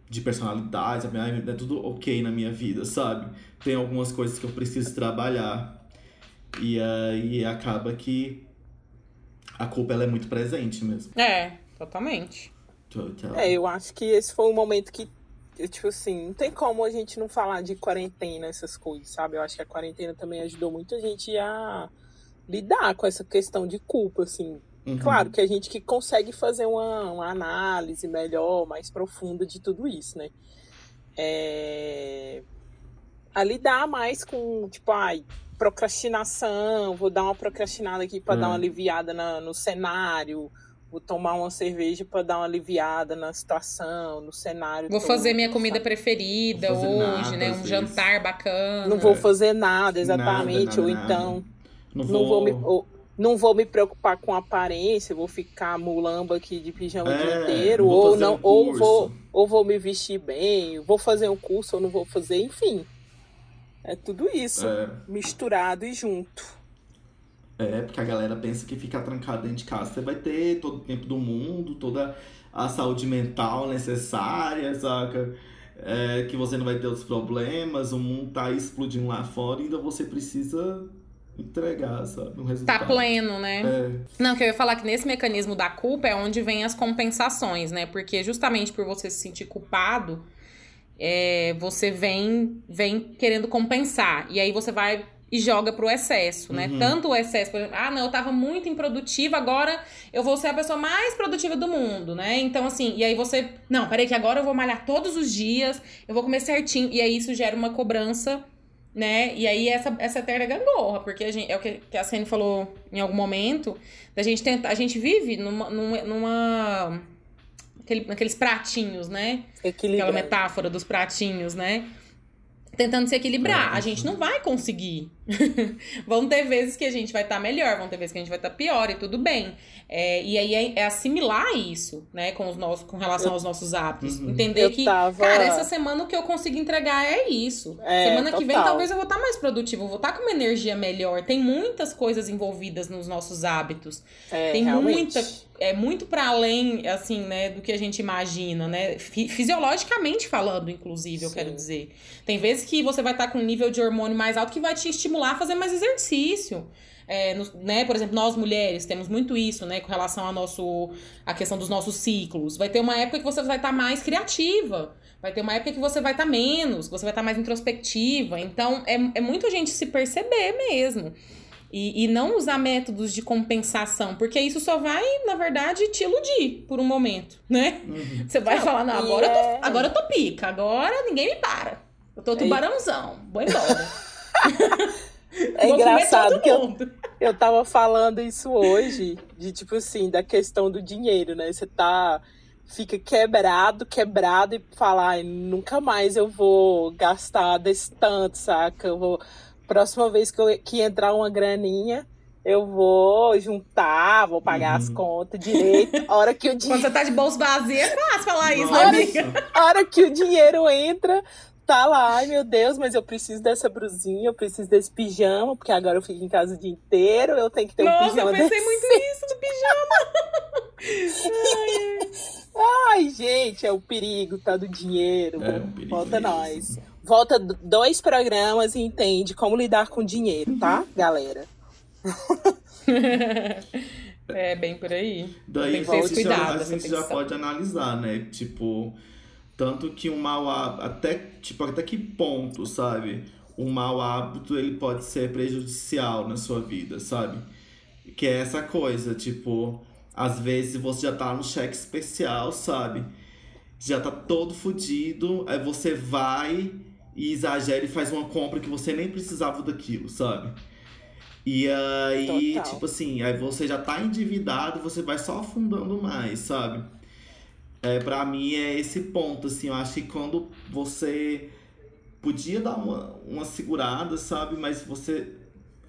de personalidade, sabe? É tudo ok na minha vida, sabe? Tem algumas coisas que eu preciso trabalhar. E aí acaba que a culpa ela é muito presente mesmo.
É, totalmente.
Total.
É, eu acho que esse foi um momento que, eu, tipo assim, não tem como a gente não falar de quarentena, essas coisas, sabe? Eu acho que a quarentena também ajudou muito a gente a lidar com essa questão de culpa, assim.
Uhum.
Claro que a gente que consegue fazer uma, uma análise melhor, mais profunda de tudo isso, né? É... A lidar mais com, tipo, ai, procrastinação, vou dar uma procrastinada aqui para
É.
dar uma aliviada na- no cenário, vou tomar uma cerveja para dar uma aliviada na situação, no cenário.
Vou
todo,
fazer minha comida
sabe?
preferida
Vou fazer
hoje,
nada,
né? Um
vezes.
jantar bacana.
Não vou fazer nada, exatamente,
Nada,
ou
nada,
então
nada. Não
não vou me ou- não vou me preocupar com a aparência, vou ficar mulamba aqui de pijama o
É,
dia inteiro,
vou
ou não,
um
ou vou, ou vou me vestir bem, vou fazer um curso ou não vou fazer, enfim. É tudo isso
É,
misturado e junto.
é, porque a galera pensa que ficar trancado dentro de casa você vai ter todo o tempo do mundo, toda a saúde mental necessária, saca? É, que você não vai ter outros problemas, o mundo tá explodindo lá fora e ainda você precisa entregar, sabe? Um resultado.
Tá pleno, né?
É,
Não, que eu ia falar que nesse mecanismo da culpa é onde vem as compensações, né? Porque justamente por você se sentir culpado, é, você vem, vem querendo compensar. E aí você vai e joga pro excesso, né?
Uhum.
Tanto o excesso, por exemplo, ah, não, eu tava muito improdutiva, agora eu vou ser a pessoa mais produtiva do mundo, né? Então, assim, e aí você, não, peraí, que agora eu vou malhar todos os dias, eu vou comer certinho, e aí isso gera uma cobrança né? E aí essa, essa eterna gangorra, porque a gente, é o que, que a Cene falou em algum momento, da gente tentar, a gente vive numa, numa aquele, naqueles pratinhos, né? Aquela metáfora dos pratinhos, né? Tentando se equilibrar. A gente não vai conseguir. vão ter vezes que a gente vai estar melhor, vão ter vezes que a gente vai estar pior e tudo bem. É, e aí é, é assimilar isso, né, com, os nossos, com relação aos nossos hábitos.
Uhum.
Entender
Eu
que,
tava-
cara, essa semana o que eu consigo entregar é isso.
É,
semana que vem
total.
talvez eu vou estar mais produtivo, vou estar com uma energia melhor. Tem muitas coisas envolvidas nos nossos hábitos.
É,
Tem
realmente.
muita. É muito para além, assim, né, do que a gente imagina, né? Fi- Fisiologicamente falando, inclusive, eu
Sim.
quero dizer. Tem vezes que você vai estar com um nível de hormônio mais alto que vai te estimular a fazer mais exercício. É, no- né, por exemplo, nós mulheres temos muito isso, né, com relação a nosso, a questão dos nossos ciclos. Vai ter uma época que você vai estar mais criativa. Vai ter uma época que você vai estar menos, que você vai estar mais introspectiva. Então, é, é muito a gente se perceber mesmo. E, e não usar métodos de compensação, porque isso só vai, na verdade, te iludir por um momento, né?
uhum.
Você vai
Não,
falar, não, agora, eu
é-
tô, agora eu tô pica, agora ninguém me para. Eu tô tubarãozão, vou embora.
É
Vou
engraçado
todo
que eu,
mundo.
eu tava falando isso hoje, de tipo assim, da questão do dinheiro, né? Você tá. Fica quebrado, quebrado e falar, "Ai, nunca mais eu vou gastar desse tanto, saca? Eu vou. Próxima vez que, eu, que entrar uma graninha, eu vou juntar, vou pagar as
Uhum.
contas direito. A hora que o
Quando
dinheiro.
você tá de bolso vazio, é fácil falar isso, né,
Nossa.
amiga?
A hora que o dinheiro entra, tá lá, ai meu Deus, mas eu preciso dessa brusinha, eu preciso desse pijama, porque agora eu fico em casa o dia inteiro, eu tenho que ter um
Nossa,
pijama
eu pensei
desse.
muito nisso do pijama.
Ai, gente, é o perigo, tá do dinheiro.
É um perigo
Volta
mesmo.
nós. Volta dois programas e entende como lidar com dinheiro, tá, galera?
É bem por aí.
Daí
Tem que cuidado,
já, a gente já pode analisar, né? Tipo, tanto que um mau hábito, até, tipo, até que ponto, sabe? Um mau hábito, ele pode ser prejudicial na sua vida, sabe? Que é essa coisa, tipo, às vezes você já tá no cheque especial, sabe? Já tá todo fudido, aí você vai e exagera e faz uma compra que você nem precisava daquilo, sabe? E aí,
Total.
tipo assim, aí você já tá endividado, você vai só afundando mais, sabe? É, pra mim é esse ponto, assim, eu acho que quando você podia dar uma, uma segurada, sabe? Mas você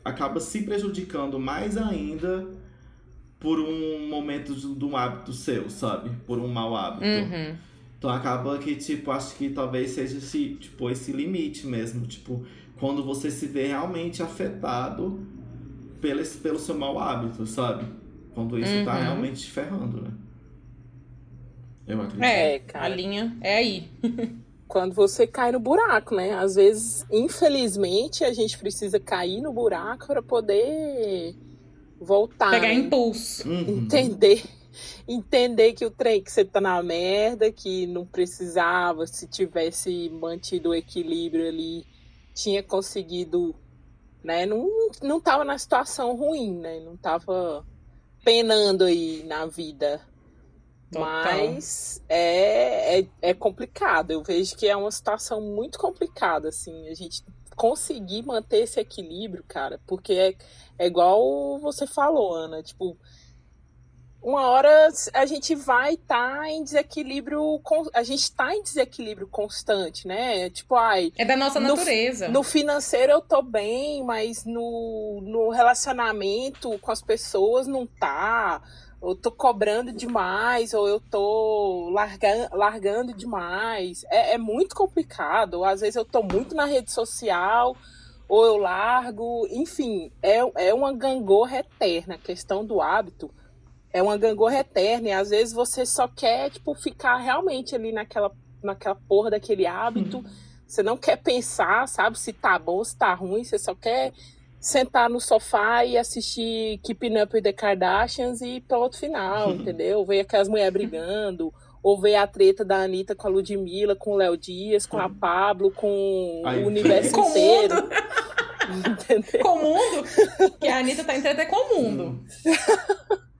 acaba se prejudicando mais ainda por um momento de, de um hábito seu, sabe? Por um mau hábito.
Uhum.
Então acaba que, tipo, acho que talvez seja esse, tipo, esse limite mesmo. Tipo, quando você se vê realmente afetado pelo, esse- pelo seu mau hábito, sabe? Quando isso tá
Uhum.
realmente te ferrando, né? Eu acredito.
É,
É, cara.
a linha é aí.
Quando você cai no buraco, né? Às vezes, infelizmente, a gente precisa cair no buraco para poder voltar.
Pegar
né?
impulso.
Uhum.
Entender que o trem que você tá na merda, que não precisava, se tivesse mantido o equilíbrio ali, tinha conseguido, né? Não, não tava na situação ruim, né? Não tava penando aí na vida.
Total.
Mas é, é, é complicado. Eu vejo que é uma situação muito complicada, assim. A gente conseguir manter esse equilíbrio, cara, porque é, é igual você falou, Ana, tipo, uma hora a gente vai estar tá em desequilíbrio, a gente está em desequilíbrio constante, né? Tipo, ai.
É da nossa natureza.
No, no financeiro eu tô bem, mas no, no relacionamento com as pessoas não tá. Eu tô cobrando demais, ou eu tô larga, largando demais. É, é muito complicado. Às vezes eu tô muito na rede social, ou eu largo. Enfim, é, é uma gangorra eterna. A questão do hábito é uma gangorra eterna. E às vezes você só quer, tipo, ficar realmente ali naquela, naquela porra daquele hábito. Uhum. Você não quer pensar, sabe, se tá bom, se tá ruim. Você só quer sentar no sofá e assistir Keeping Up with the Kardashians e pronto, final, uhum. entendeu? Ver aquelas mulheres brigando. Ou ver a treta da Anitta com a Ludmilla, com o Léo Dias, com a uhum. Pablo, com Aí, o universo com inteiro.
O com o mundo? Que a Anitta tá em treta com o mundo.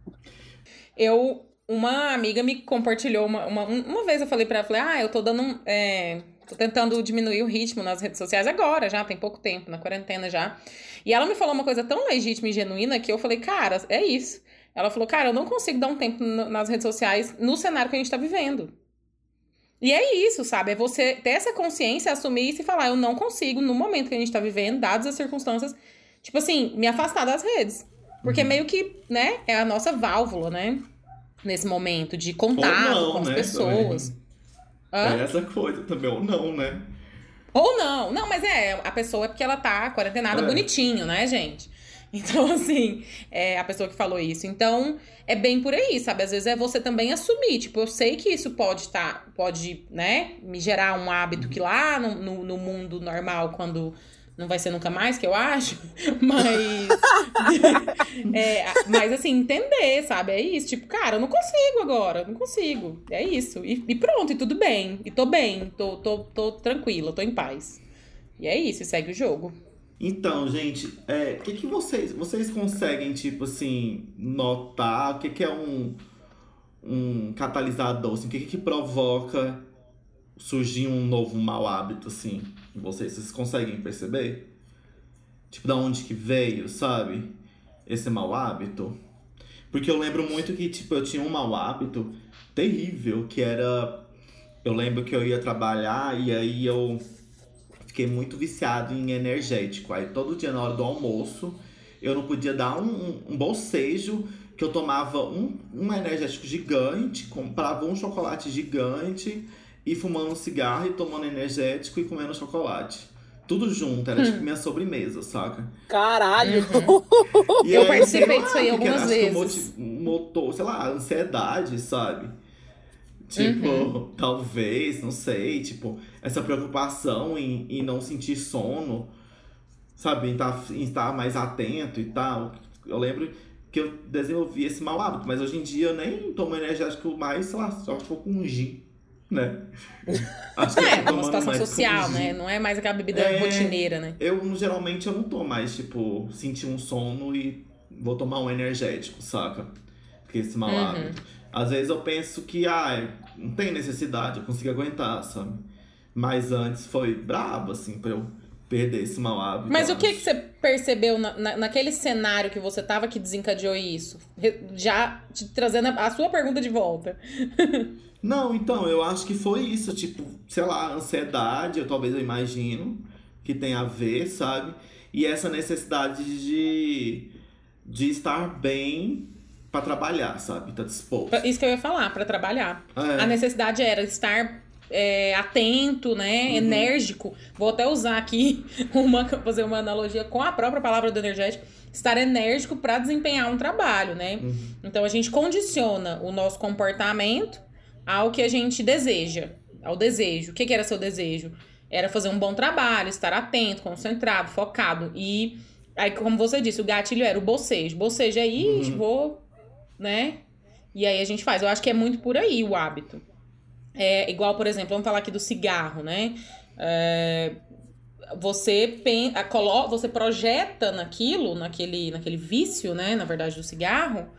Eu, uma amiga me compartilhou uma, uma, uma vez eu falei para ela, falei, ah, eu tô dando um, é, tô tentando diminuir o ritmo nas redes sociais agora, já tem pouco tempo, na quarentena já. E ela me falou uma coisa tão legítima e genuína que eu falei, cara, é isso. Ela falou, cara, eu não consigo dar um tempo nas redes sociais no cenário que a gente tá vivendo. E é isso, sabe? É você ter essa consciência, assumir isso e falar, eu não consigo, no momento que a gente tá vivendo, dadas as circunstâncias, tipo assim, me afastar das redes. Porque uhum. meio que, né, é a nossa válvula, né? Nesse momento de contato não, com as né, pessoas.
É essa coisa também, ou não, né?
Ou não. Não, mas é, a pessoa é porque ela tá quarentenada é. bonitinho, né, gente? Então, assim, é a pessoa que falou isso. Então, é bem por aí, sabe? Às vezes é você também assumir. Tipo, eu sei que isso pode estar, tá, pode, né, me gerar um hábito que lá no, no, no mundo normal, quando não vai ser nunca mais, que eu acho, mas. é, mas assim, entender, sabe? É isso. Tipo, cara, eu não consigo agora, não consigo. É isso. E, e pronto, e tudo bem. E tô bem, tô, tô, tô tranquila, tô em paz. E é isso, segue o jogo.
Então, gente, o é, que, que vocês. Vocês conseguem, tipo assim, notar o que, que é um, um catalisador? Assim, o que, que provoca surgir um novo mau hábito, assim? Vocês? Vocês conseguem perceber? Tipo, da onde que veio, sabe? Esse mau hábito. Porque eu lembro muito que, tipo, eu tinha um mau hábito terrível, que era... Eu lembro que eu ia trabalhar e aí eu fiquei muito viciado em energético. Aí todo dia na hora do almoço, eu não podia dar um, um bolsejo que eu tomava um, um energético gigante, comprava um chocolate gigante e fumando um cigarro e tomando energético e comendo chocolate. Tudo junto, era tipo hum. minha sobremesa, saca?
Caralho!
Uhum. eu participei disso aí algumas
era,
vezes.
Que motor, sei lá, ansiedade, sabe? Tipo, uhum. talvez, não sei, tipo, essa preocupação em, em não sentir sono, sabe? Em estar, tá, em estar mais atento e tal. Eu lembro que eu desenvolvi esse mau hábito, mas hoje em dia eu nem tomo energético mais, sei lá, só tipo com um gin né?
Acho que é, é uma situação social, né? Não é mais aquela bebida é, rotineira, né?
Eu, geralmente, eu não tô mais, tipo, sentir um sono e vou tomar um energético, saca? Porque esse mau uhum. Às vezes eu penso que, ah, não tem necessidade, eu consigo aguentar, sabe? Mas antes foi brabo, assim, pra eu perder esse mau hábito.
Mas o que, que você percebeu na, na, naquele cenário que você tava que desencadeou isso? Já te trazendo a, a sua pergunta de volta.
Não, então, eu acho que foi isso, tipo, sei lá, ansiedade, eu talvez eu imagino que tem a ver, sabe? E essa necessidade de, de estar bem para trabalhar, sabe? Tá disposto.
Isso que eu ia falar, para trabalhar. É. A necessidade era estar é, atento, né? Uhum. Enérgico. Vou até usar aqui uma fazer uma analogia com a própria palavra do energético. Estar enérgico para desempenhar um trabalho, né? Uhum. Então a gente condiciona o nosso comportamento ao que a gente deseja, ao desejo. O que, que era seu desejo? Era fazer um bom trabalho, estar atento, concentrado, focado. E aí, como você disse, o gatilho era o bocejo. Bocejo é, ih, uhum. vou, né? E aí a gente faz. Eu acho que é muito por aí o hábito. É igual, por exemplo, vamos falar aqui do cigarro, né? É, você pensa, você projeta naquilo, naquele, naquele vício, né? Na verdade, do cigarro,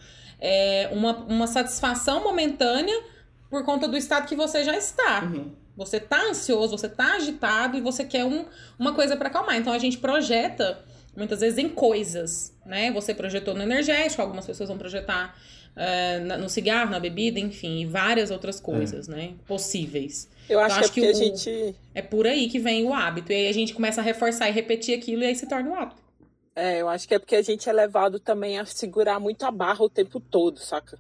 é uma, uma satisfação momentânea por conta do estado que você já está. Uhum. Você tá ansioso, você tá agitado e você quer um, uma coisa para acalmar. Então a gente projeta muitas vezes em coisas, né? Você projetou no energético, algumas pessoas vão projetar uh, no cigarro, na bebida, enfim, várias outras coisas, é. né? Possíveis.
Eu acho, então, acho que, é que, a gente.
É por aí que vem o hábito. E aí a gente começa a reforçar e repetir aquilo e aí se torna um hábito.
É, eu acho que é porque a gente é levado também a segurar muito a barra o tempo todo, saca?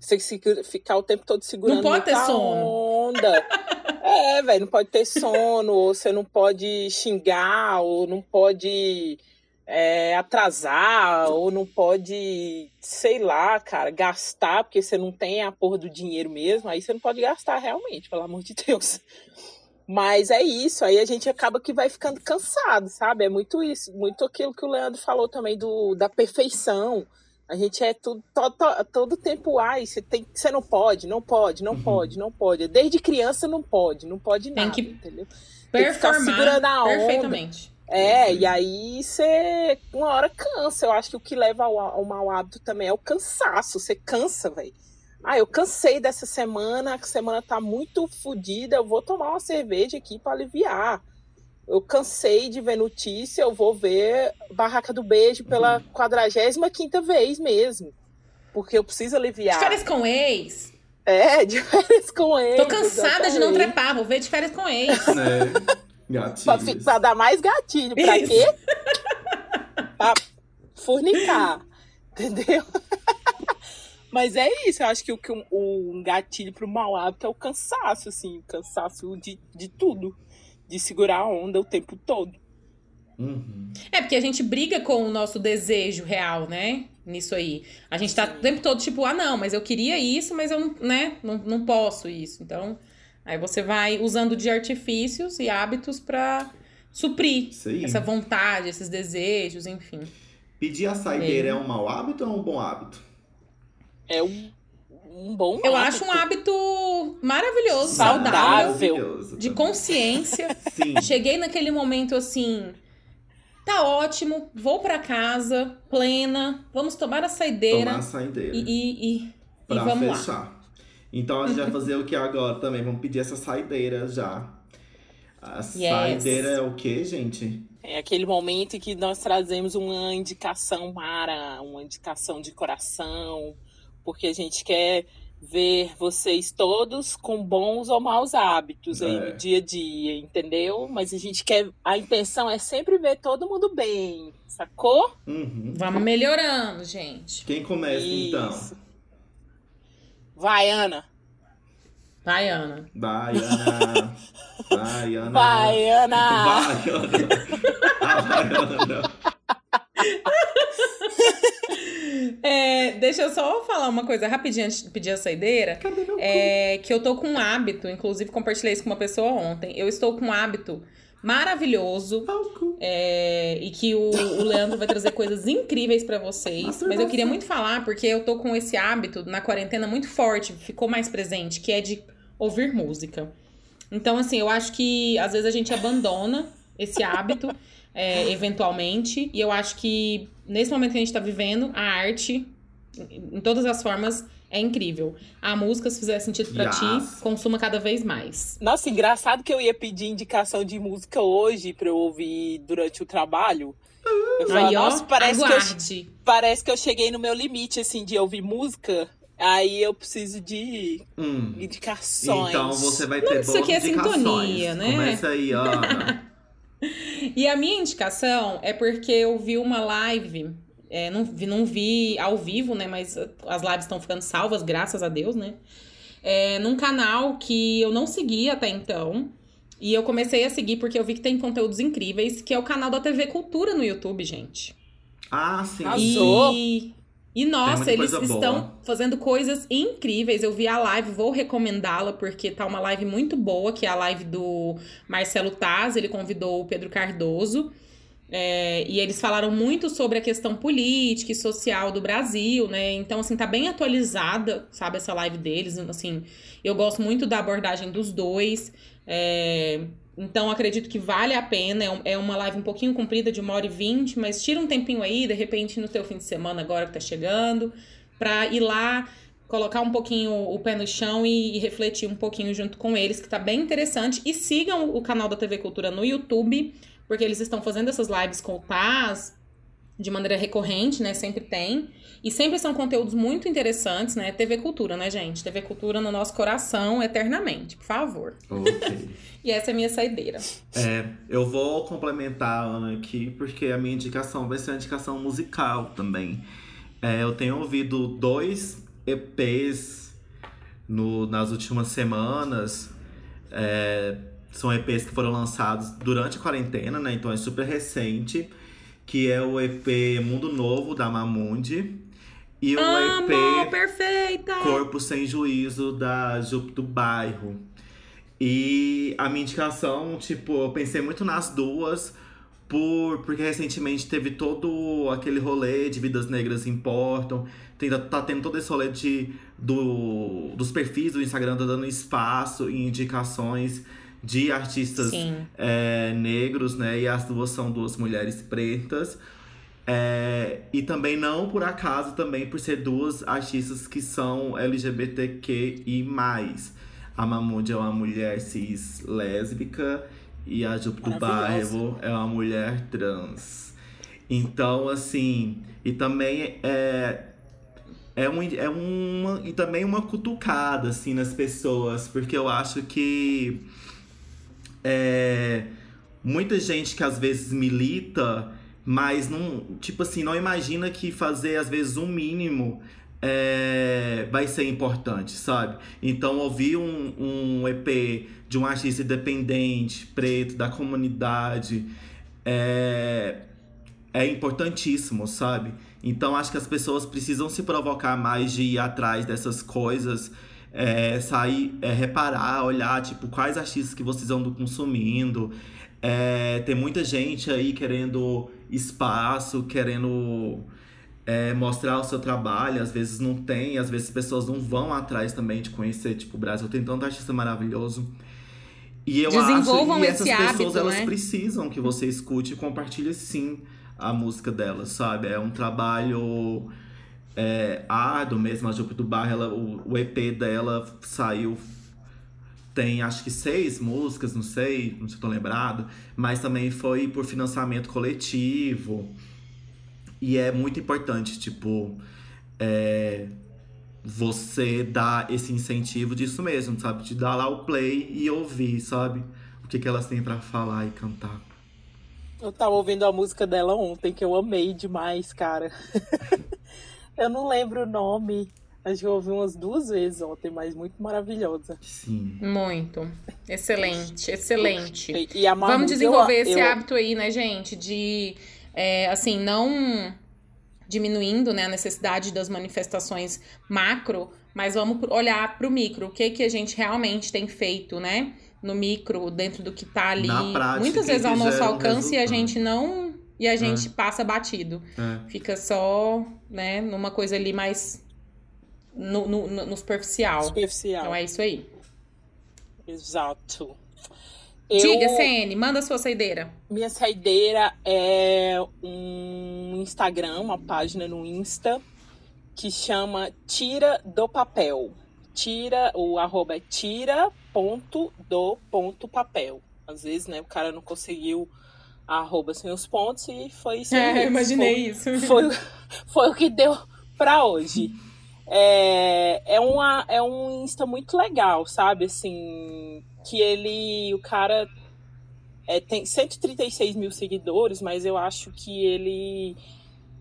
Você ficar o tempo todo segurando
não pode ter sono.
onda. é, velho, não pode ter sono, ou você não pode xingar, ou não pode é, atrasar, ou não pode, sei lá, cara, gastar, porque você não tem a porra do dinheiro mesmo, aí você não pode gastar realmente, pelo amor de Deus. Mas é isso, aí a gente acaba que vai ficando cansado, sabe? É muito isso, muito aquilo que o Leandro falou também do, da perfeição. A gente é tudo, todo, todo tempo, ai, você, tem, você não pode, não pode, não uhum. pode, não pode. Desde criança não pode, não pode nada,
tem
que entendeu?
Tem que ficar segurando a onda. Perfeitamente.
É, e aí você uma hora cansa. Eu acho que o que leva ao, ao mau hábito também é o cansaço. Você cansa, velho. Ah, eu cansei dessa semana, a semana tá muito fodida, eu vou tomar uma cerveja aqui para aliviar. Eu cansei de ver notícia, eu vou ver Barraca do Beijo pela 45 quinta vez mesmo. Porque eu preciso aliviar.
De férias com ex.
É, de férias com ex.
Tô cansada exatamente. de não trepar, vou ver de férias com ex.
É, gatilho.
Pra, pra, dar mais gatilho. Pra Isso. quê? pra furnicar. Entendeu? Mas é isso, eu acho que o, que um, um gatilho pro mau hábito é o cansaço, assim, o cansaço de, de tudo. De segurar a onda o tempo todo.
Uhum.
É, porque a gente briga com o nosso desejo real, né? Nisso aí. A gente tá o tempo todo tipo, ah, não, mas eu queria isso, mas eu não, né, não, não posso isso. Então, aí você vai usando de artifícios e hábitos para suprir essa vontade, esses desejos, enfim.
Pedir a saideira é. é um mau hábito ou é um bom hábito?
é um, um bom
Eu acho um hábito maravilhoso, saudável, saudável de consciência.
Sim.
Cheguei naquele momento assim, tá ótimo, vou para casa, plena, vamos tomar a saideira.
Tomar a saideira.
E, e, e,
pra
e vamos
fechar.
lá.
Então a gente vai fazer o que agora também? Vamos pedir essa saideira já. A yes. saideira é o que, gente?
É aquele momento em que nós trazemos uma indicação para, uma indicação de coração, porque a gente quer ver vocês todos com bons ou maus hábitos aí é. no dia a dia, entendeu? Mas a gente quer. A intenção é sempre ver todo mundo bem, sacou?
Uhum.
Vamos melhorando, gente.
Quem começa então? Isso. então?
Vai, Ana.
Vai, Ana.
Vai, Ana. Vai, Ana.
Vai, Ana.
Vai, Ana. Ah, vai, Ana.
É, deixa eu só falar uma coisa rapidinho antes de pedir a saideira. É, que eu tô com um hábito, inclusive compartilhei isso com uma pessoa ontem. Eu estou com um hábito maravilhoso. É, e que o, o, Leandro vai trazer coisas incríveis para vocês. Mas eu queria muito falar, porque eu tô com esse hábito na quarentena muito forte, ficou mais presente, que é de ouvir música. Então, assim, eu acho que às vezes a gente abandona esse hábito é, eventualmente. E eu acho que nesse momento que a gente está vivendo, a arte, em todas as formas, é incrível. A música, se fizer sentido para yes. ti, consuma cada vez mais.
Nossa, engraçado que eu ia pedir indicação de música hoje para eu ouvir durante o trabalho.
Eu falo, Aí, ó, Nossa, parece aguarde.
que, eu, parece que eu cheguei no meu limite, assim, de ouvir música. Aí eu preciso de hum. indicações.
Então você vai ter Não, Isso aqui é sintonia, né? Começa aí, Ana.
e a minha indicação é porque eu vi uma live, é, não, vi, não vi ao vivo, né? Mas as lives estão ficando salvas, graças a Deus, né? É, num canal que eu não seguia até então. E eu comecei a seguir porque eu vi que tem conteúdos incríveis, que é o canal da TV Cultura no YouTube, gente.
Ah, sim.
E e nossa, eles estão boa. fazendo coisas incríveis. Eu vi a live, vou recomendá-la porque tá uma live muito boa, que é a live do Marcelo Taz, ele convidou o Pedro Cardoso. É, e eles falaram muito sobre a questão política e social do Brasil, né? Então, assim, tá bem atualizada, sabe, essa live deles. Assim, eu gosto muito da abordagem dos dois. É, então, acredito que vale a pena. É, é uma live um pouquinho comprida, de uma hora e vinte, mas tira um tempinho aí, de repente, no teu fim de semana, agora que tá chegando, pra ir lá, colocar um pouquinho o pé no chão e, e, refletir um pouquinho junto com eles, que tá bem interessante. E sigam o canal da TV Cultura no YouTube, porque eles estão fazendo essas lives com o Taz de maneira recorrente, né? Sempre tem. E sempre são conteúdos muito interessantes, né? TV Cultura, né, gente? TV Cultura no nosso coração eternamente, por favor.
Ok.
e essa é a minha saideira.
É, eu vou complementar a Ana aqui, porque a minha indicação vai ser uma indicação musical também. É, eu tenho ouvido dois EPs no, nas últimas semanas. É, são EPs que foram lançados durante a quarentena, né? Então é super recente. Que é o EP Mundo Novo, da Mamundi. E o
Amo,
EP
perfeita!
Corpo Sem Juízo, da Jupe do Bairro. E a minha indicação, tipo, eu pensei muito nas duas, por, porque recentemente teve todo aquele rolê de Vidas Negras Importam. Tem, tá tendo todo esse rolê de, do, dos perfis do Instagram, tá dando espaço e indicações de artistas é, negros, né? E as duas são duas mulheres pretas. É, e também não por acaso, também por ser duas artistas que são LGBTQI+. A Mamundi é uma mulher cis lésbica e a Jupe do Bairro é uma mulher trans. Então, assim, e também é, é, um, é uma. E também uma cutucada, assim, nas pessoas, porque eu acho que é, muita gente que às vezes milita mas não, tipo assim, não imagina que fazer às vezes um mínimo é, vai ser importante, sabe? Então ouvir um, um EP de um artista independente, preto, da comunidade, é, é importantíssimo, sabe? Então acho que as pessoas precisam se provocar mais de ir atrás dessas coisas. É, sair, é, reparar, olhar, tipo, quais artistas que vocês andam consumindo. É, tem muita gente aí querendo espaço, querendo é, mostrar o seu trabalho, às vezes não tem, às vezes as pessoas não vão atrás também de conhecer, tipo, o Brasil tem tanto artista maravilhoso. E eu
Desenvolvam
acho que essas pessoas
hábito,
elas
né?
precisam que você escute e compartilhe sim a música delas, sabe? É um trabalho é, árduo mesmo. A Jupe do Bar, ela, o, o EP dela saiu tem acho que seis músicas, não sei, não sei se tô lembrado, mas também foi por financiamento coletivo. E é muito importante, tipo, é, você dar esse incentivo disso mesmo, sabe? De dar lá o play e ouvir, sabe? O que, que elas têm para falar e cantar.
Eu tava ouvindo a música dela ontem, que eu amei demais, cara. eu não lembro o nome. Acho que eu ouvi umas duas vezes ontem, mas muito maravilhosa.
Sim.
Muito. Excelente, excelente.
E, a Mamu,
Vamos desenvolver
eu,
esse
eu...
hábito aí, né, gente? De, é, assim, não diminuindo né, a necessidade das manifestações macro, mas vamos olhar para o micro. O que, que a gente realmente tem feito, né? No micro, dentro do que tá ali.
Na prática,
Muitas vezes ao nosso alcance e a gente não. E a gente passa batido.
É.
Fica só, né, numa coisa ali mais. No, no, no- superficial.
Superficial.
Então é isso aí.
Exato.
Diga,
Eu-
CN, manda a sua saideira.
Minha saideira é um Instagram, uma página no Insta, que chama Tira do Papel. Tira, o arroba é tira ponto do ponto papel. Às vezes, né, o cara não conseguiu arroba sem os pontos e foi isso.
É, imaginei isso.
Foi, foi o que deu pra hoje. É, é, uma, é um Insta muito legal, sabe? Assim, que ele, o cara é, tem 136 mil seguidores, mas eu acho que ele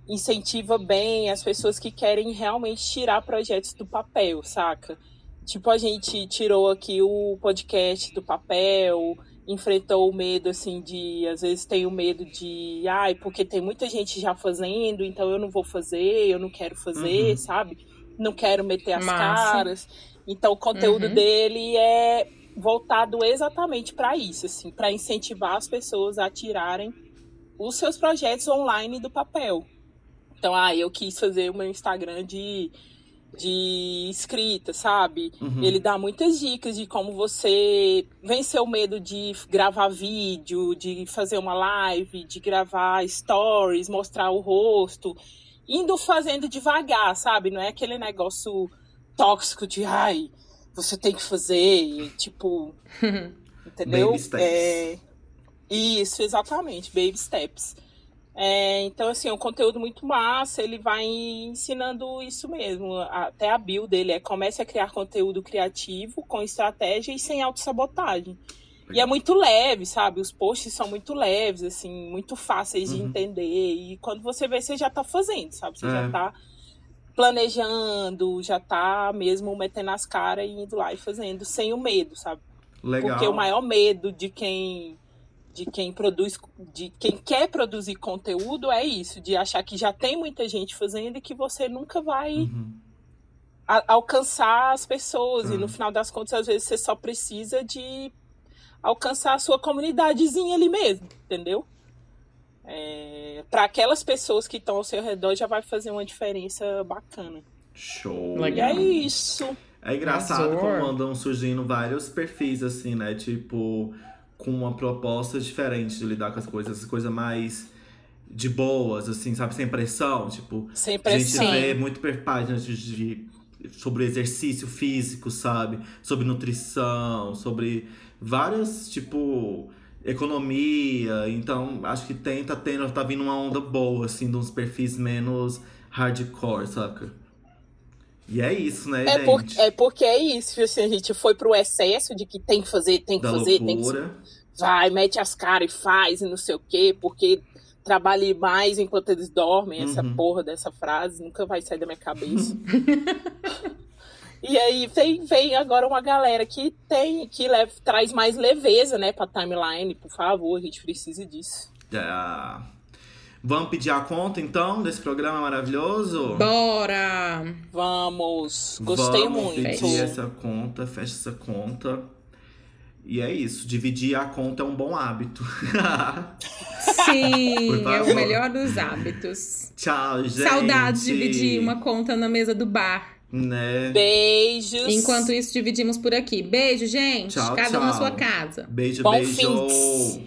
incentiva bem as pessoas que querem realmente tirar projetos do papel, saca? Tipo, a gente tirou aqui o podcast do papel, enfrentou o medo, assim, de. Às vezes tem o medo de. Ai, porque tem muita gente já fazendo, então eu não vou fazer, eu não quero fazer,
Uhum.
sabe? Não quero meter as
Massa.
caras. Então, o conteúdo
Uhum.
dele é voltado exatamente para isso, assim, para incentivar as pessoas a tirarem os seus projetos online do papel. Então, ah, eu quis fazer o meu Instagram de, de escrita, sabe?
Uhum.
Ele dá muitas dicas de como você vencer o medo de gravar vídeo, de fazer uma live, de gravar stories, mostrar o rosto, indo fazendo devagar, sabe? Não é aquele negócio tóxico de ai, você tem que fazer, e, tipo, entendeu?
Baby steps.
É, isso, exatamente, baby steps. É, então, assim, é um conteúdo muito massa, ele vai ensinando isso mesmo. Até a bio dele é comece a criar conteúdo criativo, com estratégia e sem autossabotagem. E é muito leve, sabe? Os posts são muito leves, assim, muito fáceis de
Uhum.
entender. E quando você vê, você já tá fazendo, sabe? Você
É.
já tá planejando, já tá mesmo metendo as caras e indo lá e fazendo, sem o medo, sabe?
Legal.
Porque o maior medo de quem de quem produz, de quem quer produzir conteúdo é isso, de achar que já tem muita gente fazendo e que você nunca vai
Uhum.
a- alcançar as pessoas. E
Tá.
no final das contas, às vezes você só precisa de alcançar a sua comunidadezinha ali mesmo, entendeu? É, para aquelas pessoas que estão ao seu redor já vai fazer uma diferença bacana.
Show.
E
Legal.
é isso.
É engraçado como andam surgindo vários perfis, assim, né? Tipo, com uma proposta diferente de lidar com as coisas, coisa mais de boas, assim, sabe? Sem pressão. Tipo,
Sem
a gente
pressão.
vê muito páginas de, de- sobre exercício físico, sabe? Sobre nutrição, sobre várias, tipo, economia. Então, acho que tem, tá tendo, tá vindo uma onda boa, assim, de uns perfis menos hardcore, saca? E é isso, né,
É,
gente?
por, é porque é isso, assim, a gente foi pro excesso de que tem que fazer, tem que
da
fazer, tem que
loucura.
vai, mete as caras e faz e não sei o quê, porque trabalhe mais enquanto eles dormem, essa
Uhum.
porra dessa frase nunca vai sair da minha cabeça. e aí vem, vem agora uma galera que tem, que leva, traz mais leveza, né, pra timeline, por favor, a gente precisa disso.
É. Vamos pedir a conta, então, desse programa maravilhoso?
Bora!
Vamos, gostei
Vamos
muito.
pedir essa conta, fecha essa conta. E é isso, dividir a conta é um bom hábito.
Sim, é o melhor dos hábitos.
Tchau, gente.
Saudades de dividir uma conta na mesa do bar.
Né?
Beijos.
Enquanto isso, dividimos por aqui. Beijo, gente.
Tchau,
Cada um na
tchau.
sua casa.
Beijo,
Bom
beijo.
fins.